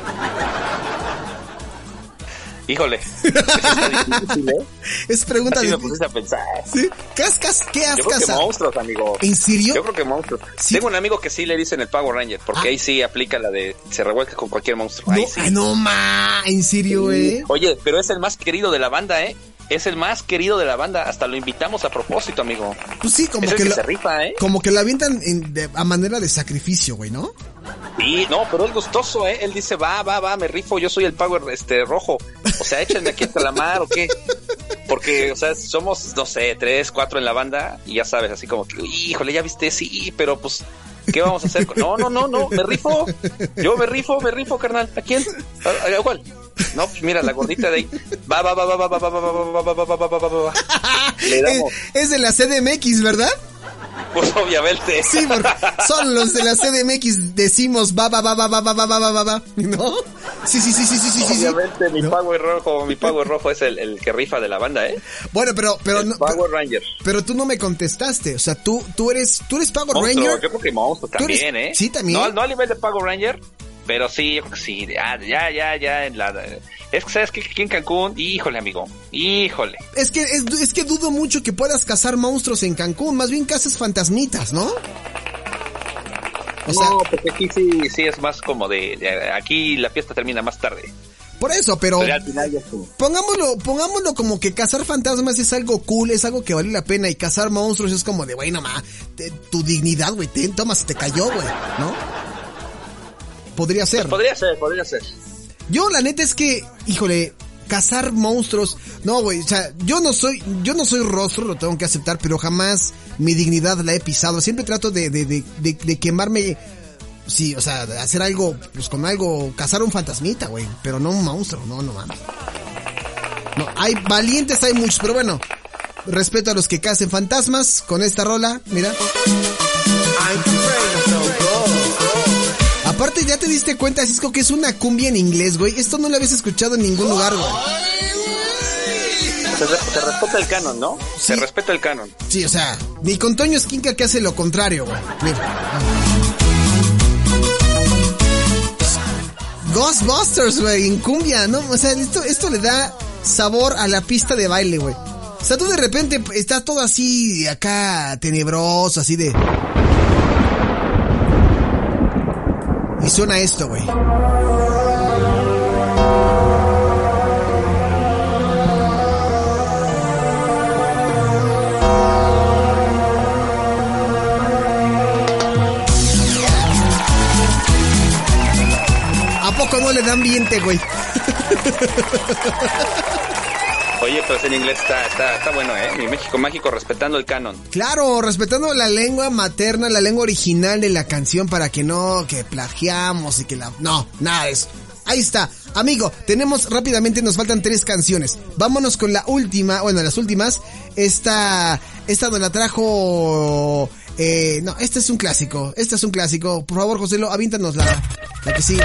Híjole. Difícil, <laughs> ¿eh? Es pregunta Así de... me pusiste a pensar. ¿Sí? ¿Qué has, qué has Yo creo que monstruos, amigo. ¿En serio? Yo creo que monstruos. Sí. Tengo un amigo que sí le dicen el Power Ranger, porque Ah. ahí sí aplica la de se revuelca con cualquier monstruo. No, Ahí sí. ay, no ma, en serio, eh. Oye, pero es el más querido de la banda, ¿eh? Es el más querido de la banda. Hasta lo invitamos a propósito, amigo. Pues sí, como es que, que se rifa, ¿eh? como que lo avientan en- de- a manera de sacrificio, güey, ¿no? Sí, no, pero es gustoso, ¿eh? Él dice, va, va, va, me rifo, yo soy el Power este, rojo. O sea, échenme aquí a calamar o qué. Porque, o sea, somos, no sé, tres, cuatro en la banda y ya sabes, así como que, híjole, ya viste, sí, pero pues, ¿qué vamos a hacer? No, no, no, no, me rifo. Yo me rifo, me rifo, carnal. ¿A quién? ¿A, cuál? No, pues mira, la gordita de ahí. Va, va, va, va, va, va, va, va, va, va, va, va, va, va, va, va, va. Es, damos, es de la CDMX, ¿verdad? Pues obviamente. Sí, porque son los de la CDMX, decimos va, va, va, va, va, va, va, va, va, va, ¿no? Sí, sí, sí, sí, sí, sí. Obviamente mi ¿No? Power rojo, mi Power rojo es el, el que rifa de la banda, ¿eh? Bueno, pero, pero, El no, Power Ranger. pero tú no me contestaste, o sea, tú, tú eres, tú eres Power Monstruo, Ranger. yo creo que monstruo ¿Tú eres- también, ¿eh? sí, también? No, no a nivel de Power Ranger, pero sí, yo creo que sí. Ya, ya, ya, ya en la... Es que, ¿sabes qué? Aquí en Cancún, híjole, amigo, híjole. Es que, es, es que dudo mucho que puedas cazar monstruos en Cancún, más bien cazas fantasmitas, ¿no? O sea, no, porque aquí sí, sí es más como de, de- Aquí la fiesta termina más tarde. por eso, pero al final ya pongámoslo, pongámoslo como que cazar fantasmas es algo cool, es algo que vale la pena y cazar monstruos es como de, güey, no ma, te- tu dignidad, güey, te, toma, se te cayó, güey, ¿no? Podría ser. Podría ser, podría ser. Yo la neta es que, híjole, cazar monstruos, no, güey, o sea, yo no soy, yo no soy rostro, lo tengo que aceptar, pero jamás mi dignidad la he pisado. Siempre trato de, de, de, de, de quemarme, sí, o sea, de hacer algo, pues con algo, cazar un fantasmita, güey, pero no un monstruo, no, no mames. No, hay valientes, hay muchos, pero bueno, respeto a los que cacen fantasmas con esta rola, mira. Aparte, ya te diste cuenta, Cisco, que es una cumbia en inglés, güey. Esto no lo habías escuchado en ningún lugar, güey. Se, re- se respeta el canon, ¿no? Se Sí. respeta el canon. Sí, o sea, ni con Toño Esquinca que hace lo contrario, güey. Mira. Ghostbusters, güey, en cumbia, ¿no? O sea, esto, esto le da sabor a la pista de baile, güey. O sea, tú de repente está todo así, acá, tenebroso, así de... Y suena esto, güey. ¿A poco no le dan ambiente, güey? <laughs> Oye, pero en inglés está, está, está bueno, ¿eh? Mi México Mágico respetando el canon. Claro, respetando la lengua materna, la lengua original de la canción para que no, que plagiamos y que la... No, nada de eso. Ahí está. Amigo, tenemos rápidamente, nos faltan tres canciones. Vámonos con la última, bueno, las últimas. Esta, esta nos la trajo... Eh, no, este es un clásico. Este es un clásico. Por favor, José, lo avíntanos la, la que sí.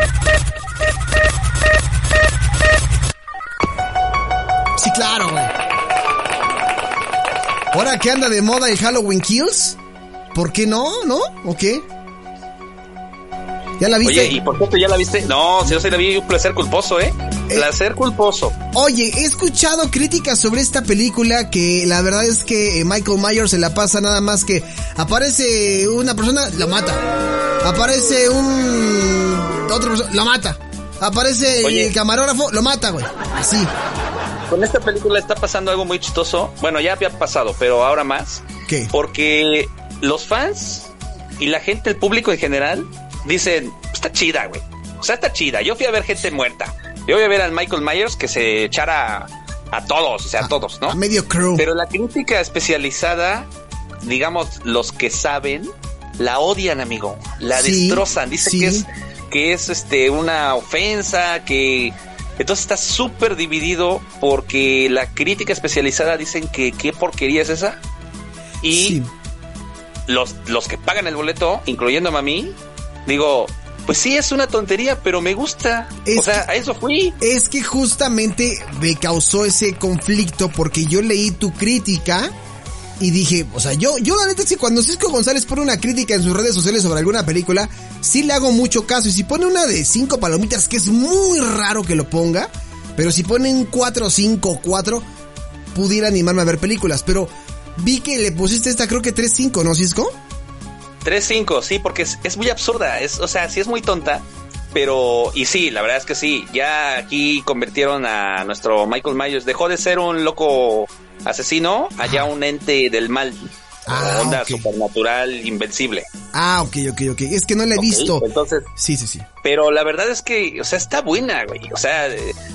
Claro, güey. Ahora que anda de moda el Halloween Kills, ¿por qué no? ¿No? ¿O qué? ¿Ya la viste? Oye, ¿y por cierto ya la viste? No, si yo sí la vi, un placer culposo, ¿eh? Placer culposo. Oye, he escuchado críticas sobre esta película que la verdad es que eh, Michael Myers se la pasa nada más que aparece una persona, lo mata. Aparece un otra persona, lo mata. Aparece Oye. el camarógrafo, lo mata, güey. Así. Con esta película está pasando algo muy chistoso. Bueno, ya había pasado, pero ahora más. ¿Qué? Porque los fans y la gente, el público en general, dicen, está chida, güey. O sea, está chida. Yo fui a ver gente muerta. Yo fui a ver al Michael Myers que se echara a todos, o sea, a todos, ¿no? A medio crew. Pero la crítica especializada, digamos, los que saben, la odian, amigo. La Sí, destrozan. Dicen sí. que es, que es este una ofensa, que entonces está súper dividido porque la crítica especializada dicen que qué porquería es esa. Y Sí. los, los que pagan el boleto, incluyéndome a mí, digo, pues sí es una tontería, pero me gusta. Es o sea, que- a eso fui. Es que justamente me causó ese conflicto porque yo leí tu crítica y dije, o sea, yo, yo la neta que cuando Cisco González pone una crítica en sus redes sociales sobre alguna película, sí le hago mucho caso. Y si pone una de cinco palomitas, que es muy raro que lo ponga, Pero si ponen 4, 5, 4, pudiera animarme a ver películas. Pero vi que le pusiste esta, creo que 3, 5, ¿no, Cisco? 3-5, sí, porque es, es, muy absurda. Es, o sea, sí es muy tonta. Pero, y sí, la verdad es que sí. Ya aquí convirtieron a nuestro Michael Myers. Dejó de ser un loco asesino, allá un ente del mal. Ah, onda ok. supernatural, invencible. Ah, ok, ok, ok. Es que no la he visto. Entonces, Sí, sí, sí. pero la verdad es que, o sea, está buena, güey. O sea,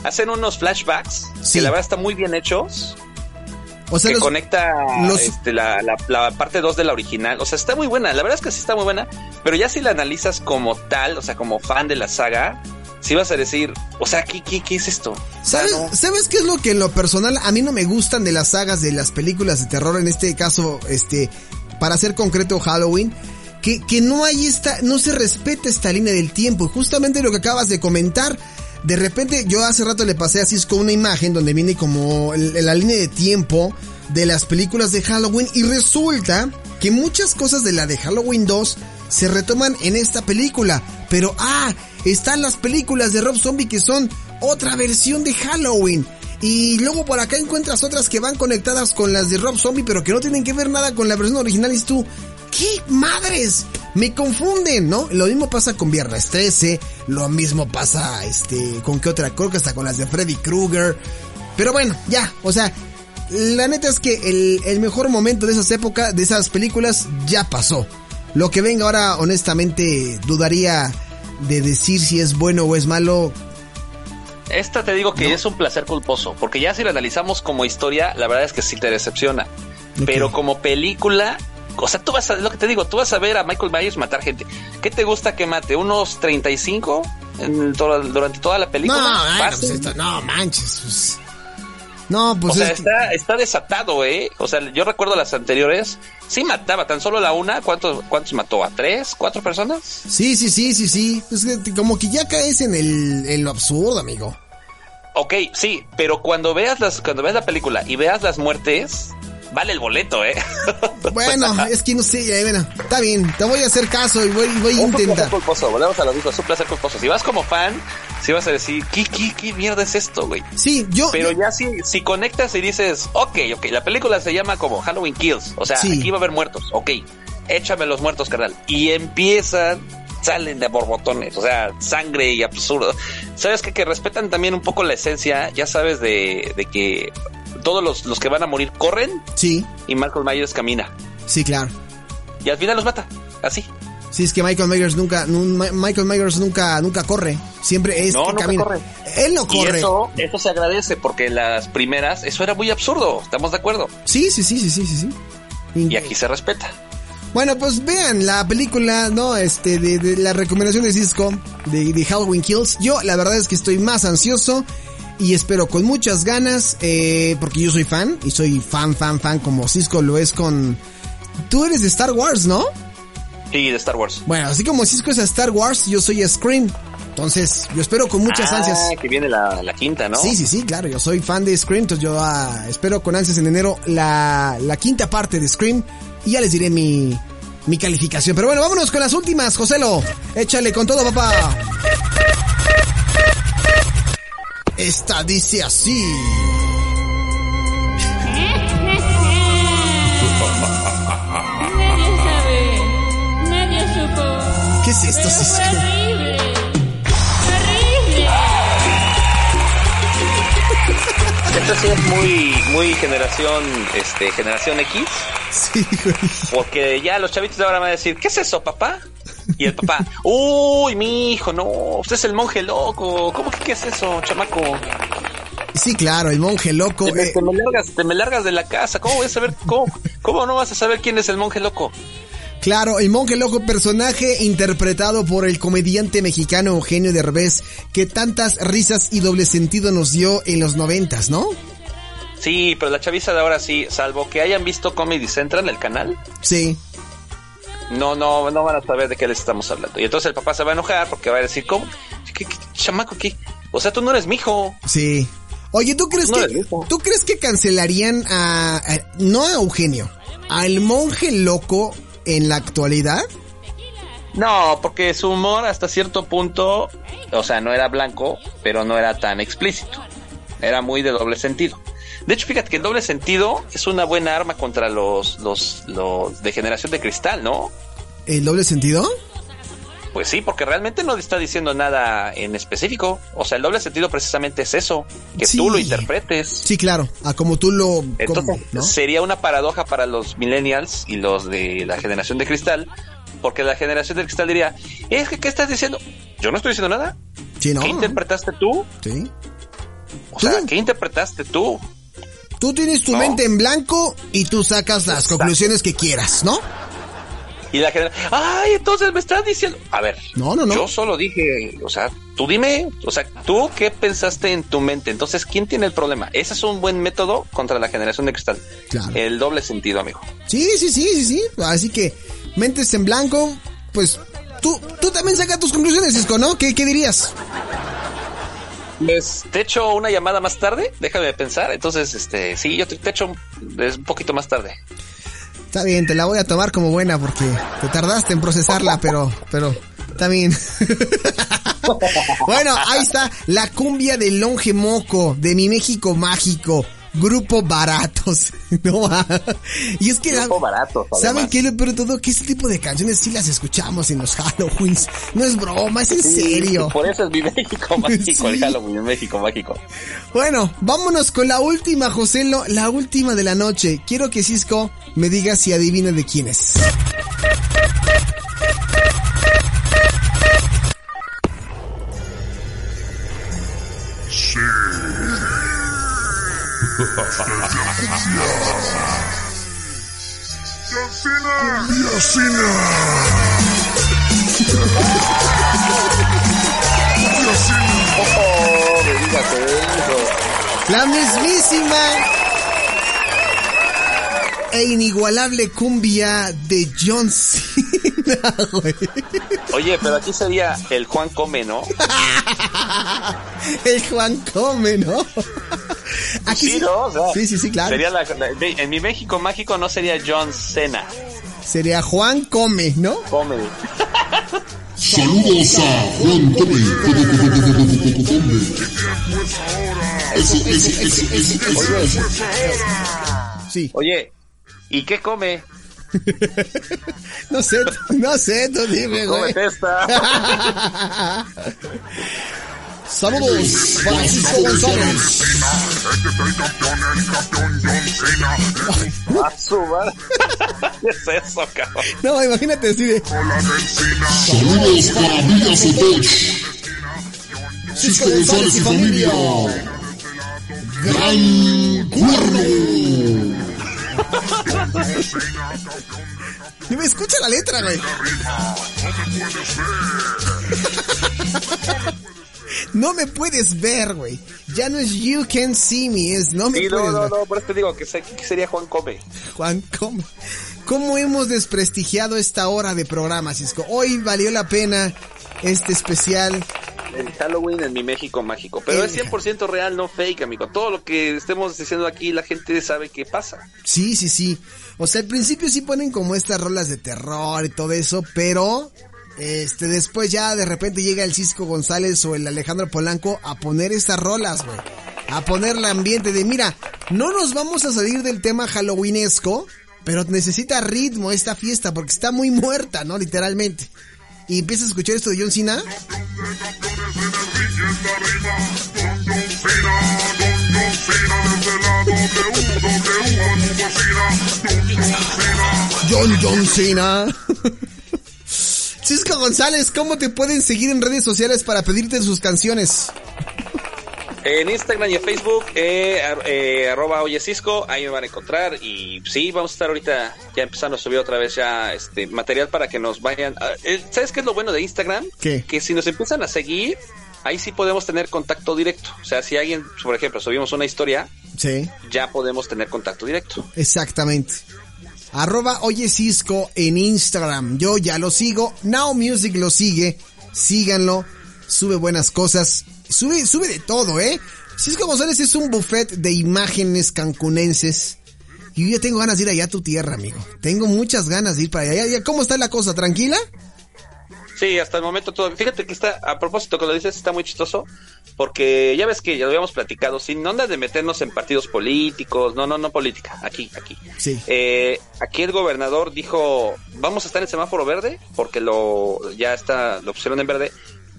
hacen unos flashbacks Sí. que la verdad están muy bien hechos. O sea, que los- conecta los- este, la, la- la parte 2 de la original. O sea, está muy buena. La verdad es que sí está muy buena. Pero ya si la analizas como tal, o sea, como fan de la saga, sí vas a decir, o sea, ¿qué, qué, qué es esto? ¿Sabes, no- ¿Sabes qué es lo que en lo personal a mí no me gustan de las sagas de las películas de terror? En este caso, este, para ser concreto, Halloween. Que, que no hay esta, no se respeta esta línea del tiempo. Y justamente lo que acabas de comentar, de repente yo hace rato le pasé a Cisco una imagen donde viene como la línea de tiempo de las películas de Halloween y resulta que muchas cosas de la de Halloween 2 se retoman en esta película. Pero, ah, están las películas de Rob Zombie que son otra versión de Halloween. Y luego por acá encuentras otras que van conectadas con las de Rob Zombie, pero que no tienen que ver nada con la versión original. Y tú, ¿qué madres? Me confunden, ¿no? Lo mismo pasa con Viernes 13, lo mismo pasa, este, con qué otra, creo que hasta con las de Freddy Krueger. Pero bueno, ya, o sea, la neta es que el, el mejor momento de esas épocas, de esas películas, ya pasó. Lo que venga ahora, honestamente, dudaría de decir si es bueno o es malo. Esta te digo que es un placer culposo, porque ya si la analizamos como historia, la verdad es que sí te decepciona. Pero como película, o sea, tú vas a, lo que te digo, tú vas a ver a Michael Myers matar gente. ¿Qué te gusta que mate? ¿Unos 35 en durante toda la película? No, ay, no, pues esto- no manches. pues. No, pues o sea, es está, está desatado, ¿eh? O sea, yo recuerdo las anteriores, sí mataba, tan solo la una, ¿cuántos, cuántos mató? ¿A tres? ¿Cuatro personas? Sí, sí, sí, sí, sí. Es que como que ya caes en el en lo absurdo, amigo. Ok, sí, pero cuando veas las, cuando veas la película y veas las muertes, vale el boleto, ¿eh? <laughs> Bueno, es que no sé, ya, bueno, está bien, te voy a hacer caso y voy, voy a Un placer intentar. culposo, volvemos a lo mismo, es un placer culposo. Si vas como fan, si vas a decir, ¿qué, qué, qué mierda es esto, güey? Sí, yo Pero ya si, si conectas y dices, ok, ok, la película se llama como Halloween Kills, o sea, Sí. aquí va a haber muertos, ok, échame los muertos, carnal. Y empiezan, salen de borbotones, o sea, sangre y absurdo. ¿Sabes qué? Que respetan también un poco la esencia, ya sabes, de, de que todos los, los que van a morir corren sí, y Michael Myers camina. sí, claro. Y al final los mata, así. Sí, es que Michael Myers nunca, Michael Myers nunca, nunca corre. Siempre es No, que nunca camina. corre. Él no Y corre. eso, eso se agradece porque las primeras, eso era muy absurdo, estamos de acuerdo. Sí, sí, sí, sí, sí, sí. Y aquí se respeta. Bueno, pues vean la película, ¿no? Este, de, de la recomendación de Cisco, de, de Halloween Kills. Yo, la verdad es que estoy más ansioso y espero con muchas ganas, eh, porque yo soy fan, y soy fan, fan, fan, como Cisco lo es con... Tú eres de Star Wars, ¿no? Sí, de Star Wars. Bueno, así como Cisco es a Star Wars, yo soy a Scream. Entonces, yo espero con muchas ah, ansias. que viene la, la quinta, ¿no? Sí, sí, sí, claro, yo soy fan de Scream, entonces yo ah, espero con ansias en enero la, la quinta parte de Scream y ya les diré mi, mi calificación. Pero bueno, vámonos con las últimas, Joselo. Échale con todo, papá. Esta dice así. <laughs> Nadie sabe, nadie supo. ¿Qué es esto, Cisco? Esto sí es muy, muy generación, este, generación X, Sí, güey. porque ya los chavitos ahora van a decir, ¿qué es eso, papá? Y el papá, uy, mi hijo, no, usted es el monje loco, ¿cómo que qué es eso, chamaco? Sí, claro, el monje loco. Te, me- eh, te me largas, te me largas de la casa, ¿cómo voy a saber, cómo, cómo no vas a saber quién es el monje loco? Claro, el monje loco, personaje interpretado por el comediante mexicano Eugenio Derbez, que tantas risas y doble sentido nos dio en los noventas, ¿no? Sí, pero la chaviza de ahora sí, salvo que hayan visto Comedy Central, el canal, Sí. no, no, no van a saber de qué les estamos hablando. Y entonces el papá se va a enojar porque va a decir, ¿cómo? ¿Qué, qué chamaco qué? O sea, tú no eres mi hijo. Sí. Oye, ¿tú crees No, que tú crees que cancelarían a, a- no a Eugenio, al monje loco en la actualidad? No, porque su humor hasta cierto punto, o sea, no era blanco, pero no era tan explícito. era muy de doble sentido. De hecho, fíjate que el doble sentido es una buena arma contra los, los, los de generación de cristal, ¿no? ¿El doble sentido? Pues sí, porque realmente no está diciendo nada en específico. O sea, el doble sentido precisamente es eso, que Sí. tú lo interpretes. Sí, claro, a como tú lo... Entonces, como, ¿no? sería una paradoja para los millennials y los de la generación de cristal, porque la generación de cristal diría, es que, ¿qué estás diciendo? Yo no estoy diciendo nada. Sí, ¿no? ¿Qué interpretaste tú? Sí. O sea, Tú. ¿qué interpretaste tú? Tú tienes tu mente en blanco y tú sacas las Exacto. conclusiones que quieras, ¿no? Y la generación, ay, entonces me estás diciendo, a ver, No, no, no. yo solo dije, o sea, tú dime, o sea, tú qué pensaste en tu mente, entonces, ¿quién tiene el problema? Ese es un buen método contra la generación de cristal. Claro. El doble sentido, amigo. Sí, sí, sí, sí, sí. Así que, mentes en blanco, pues tú, tú también saca tus conclusiones, Cisco, ¿no? ¿Qué, qué dirías? Pues te echo una llamada más tarde, déjame pensar. Entonces, este, sí, yo te, te echo un, es un poquito más tarde. Está bien, te la voy a tomar como buena porque te tardaste en procesarla, pero, pero, está bien. <laughs> bueno, ahí está la cumbia de Longe Moco, de mi México Mágico. Grupo Baratos. <laughs> No, y es que la- Grupo Baratos, ¿Saben qué? de todo? Que este tipo de canciones sí las escuchamos en los Halloweens. No es broma, es en serio. Por eso es mi México <laughs> mágico, el. Halloween, México mágico. Bueno, vámonos con la última, Joselo, la última de la noche. Quiero que Cisco me diga si adivina de quién es. La mismísima e inigualable cumbia de John Cena, güey. Oye, pero aquí sería el Juan Come, ¿no? <laughs> El Juan Come, ¿no? Aquí Sí, ¿no? O sea, sí, sí, sí, claro. Sería la- la- en mi México mágico no sería John Cena. Sería Juan Come, ¿no? Come. Saludos a Juan Come. Come. Eso, eso, eso, eso, eso, eso. Sí. Oye, ¿y qué come? <laughs> No sé, no sé, tú dime, güey. Cómete esta. <laughs> Saludos para Cisco González. ¿Qué es eso, cabrón? No, imagínate así de Saludos para Villa Sotoch. Cisco González y familia. Gran cuerno. Me <laughs> escucha la letra, güey. <laughs> No me puedes ver, güey. Ya no es you can see me, es no me Sí, puedes no, no, ver. no, por eso te digo que, sería Juan Come. Juan, ¿cómo, ¿cómo hemos desprestigiado esta hora de programa, Cisco? Hoy valió la pena este especial. El Halloween en mi México mágico. Pero El- es 100% real, no fake, amigo. Todo lo que estemos diciendo aquí, la gente sabe qué pasa. Sí, sí, sí. O sea, al principio sí ponen como estas rolas de terror y todo eso, pero este después ya de repente llega el Cisco González o el Alejandro Polanco a poner estas rolas, güey. A poner el ambiente de, mira, no nos vamos a salir del tema halloweenesco, pero necesita ritmo esta fiesta porque está muy muerta, ¿no? Literalmente. Y empiezas a escuchar esto de John Cena. John John Cena. <laughs> Cisco González, ¿cómo te pueden seguir en redes sociales para pedirte sus canciones? En Instagram y en Facebook, eh, eh, arroba Oye Cisco, ahí me van a encontrar. Y sí, vamos a estar ahorita ya empezando a subir otra vez ya este material para que nos vayan. eh, ¿Sabes qué es lo bueno de Instagram? ¿Qué? Que si nos empiezan a seguir, ahí sí podemos tener contacto directo. O sea, si alguien, por ejemplo, subimos una historia, Sí, ya podemos tener contacto directo. exactamente. Arroba Oye Cisco en Instagram. Yo ya lo sigo. Now Music lo sigue. Síganlo. Sube buenas cosas. Sube, sube de todo, ¿eh? Cisco González es un buffet de imágenes cancunenses. Y yo ya tengo ganas de ir allá a tu tierra, amigo. Tengo muchas ganas de ir para allá. ¿Cómo está la cosa? ¿Tranquila? Sí, hasta el momento todo. Fíjate que está, a propósito que lo dices, está muy chistoso, porque ya ves que ya lo habíamos platicado, sin onda de meternos en partidos políticos, no, no, no política, aquí, aquí. Sí. Eh, aquí el gobernador dijo, vamos a estar en semáforo verde, porque lo ya está, lo pusieron en verde,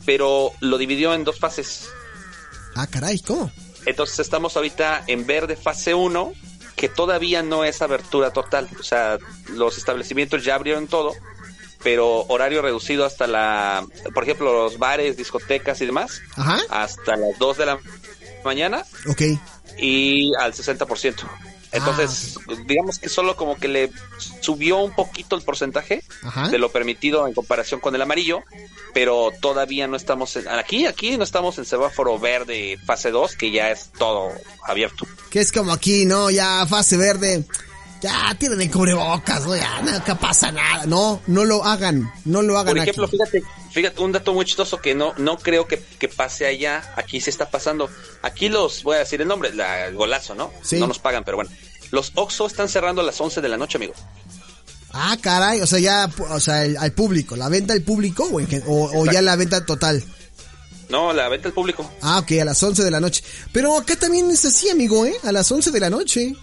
pero lo dividió en dos fases. Ah, caray, ¿cómo? Entonces estamos ahorita en verde fase 1, que todavía no es abertura total. O sea, los establecimientos ya abrieron todo, pero horario reducido hasta la, por ejemplo, los bares, discotecas y demás, Ajá. hasta las 2 de la mañana Ok. y al 60%. Entonces, digamos que solo como que le subió un poquito el porcentaje Ajá. de lo permitido en comparación con el amarillo, pero todavía no estamos en, aquí, aquí no estamos en semáforo verde fase 2, que ya es todo abierto. Que es como aquí, ¿no? Ya fase verde. Ya tienen el cubrebocas. Ya nunca pasa nada. No, no lo hagan. No lo hagan Por ejemplo, aquí. fíjate, fíjate, un dato muy chistoso que no, no creo que, que pase allá, aquí se está pasando. Aquí los, voy a decir el nombre, la, el golazo, ¿no? Sí. No nos pagan, pero bueno. Los Oxxo están cerrando a las 11 de la noche, amigo. Ah, caray. O sea, ya, o sea, el- al público. ¿La venta al público o, en gen- o, o ya la venta total? No, la venta al público. Ah, ok, a las 11 de la noche. Pero acá también es así, amigo, ¿eh? A las 11 de la noche.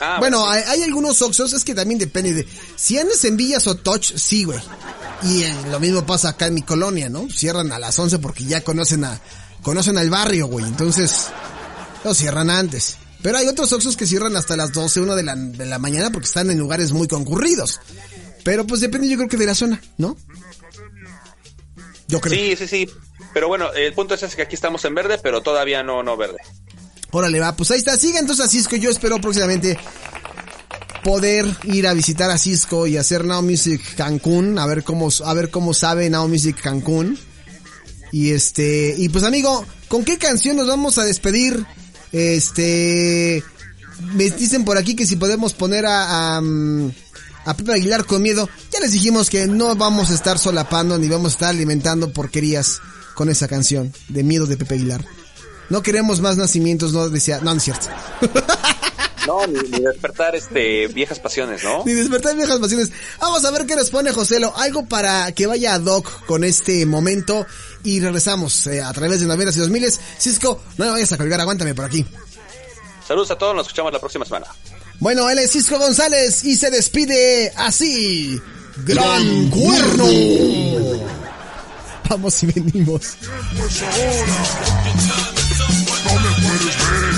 Ah, bueno, sí. hay, hay algunos Oxxos, es que también depende de... Si andas en Villas o Touch, sí, güey. Y eh, lo mismo pasa acá en mi colonia, ¿no? Cierran a las 11 porque ya conocen a conocen al barrio, güey. Entonces, lo cierran antes. Pero hay otros Oxxos que cierran hasta las 12, 1 de la, de la mañana porque están en lugares muy concurridos. Pero pues depende yo creo que de la zona, ¿no? Yo creo. Sí, sí, sí. Pero bueno, el punto es ese que aquí estamos en verde, pero todavía no, no verde. Órale, va, pues ahí está. Siga entonces a Cisco. Yo espero próximamente poder ir a visitar a Cisco y hacer Now Music Cancún. A ver cómo, a ver cómo sabe Now Music Cancún. Y este, y pues amigo, ¿con qué canción nos vamos a despedir? Este, me dicen por aquí que si podemos poner a, a, mm, a Pepe Aguilar con miedo. Ya les dijimos que no vamos a estar solapando ni vamos a estar alimentando porquerías con esa canción de miedo de Pepe Aguilar. No queremos más nacimientos, no decía, no, no es cierto. No, ni, ni despertar este viejas pasiones, ¿no? Ni despertar viejas pasiones. Vamos a ver qué nos pone Joselo. Algo para que vaya ad hoc con este momento. Y regresamos eh, a través de novelas y dos miles. Cisco, no me vayas a colgar, aguántame por aquí. Saludos a todos, nos escuchamos la próxima semana. Bueno, él es Cisco González y se despide así. ¡Gran cuerno! Vamos y venimos. Pues ahora no me puedes ver.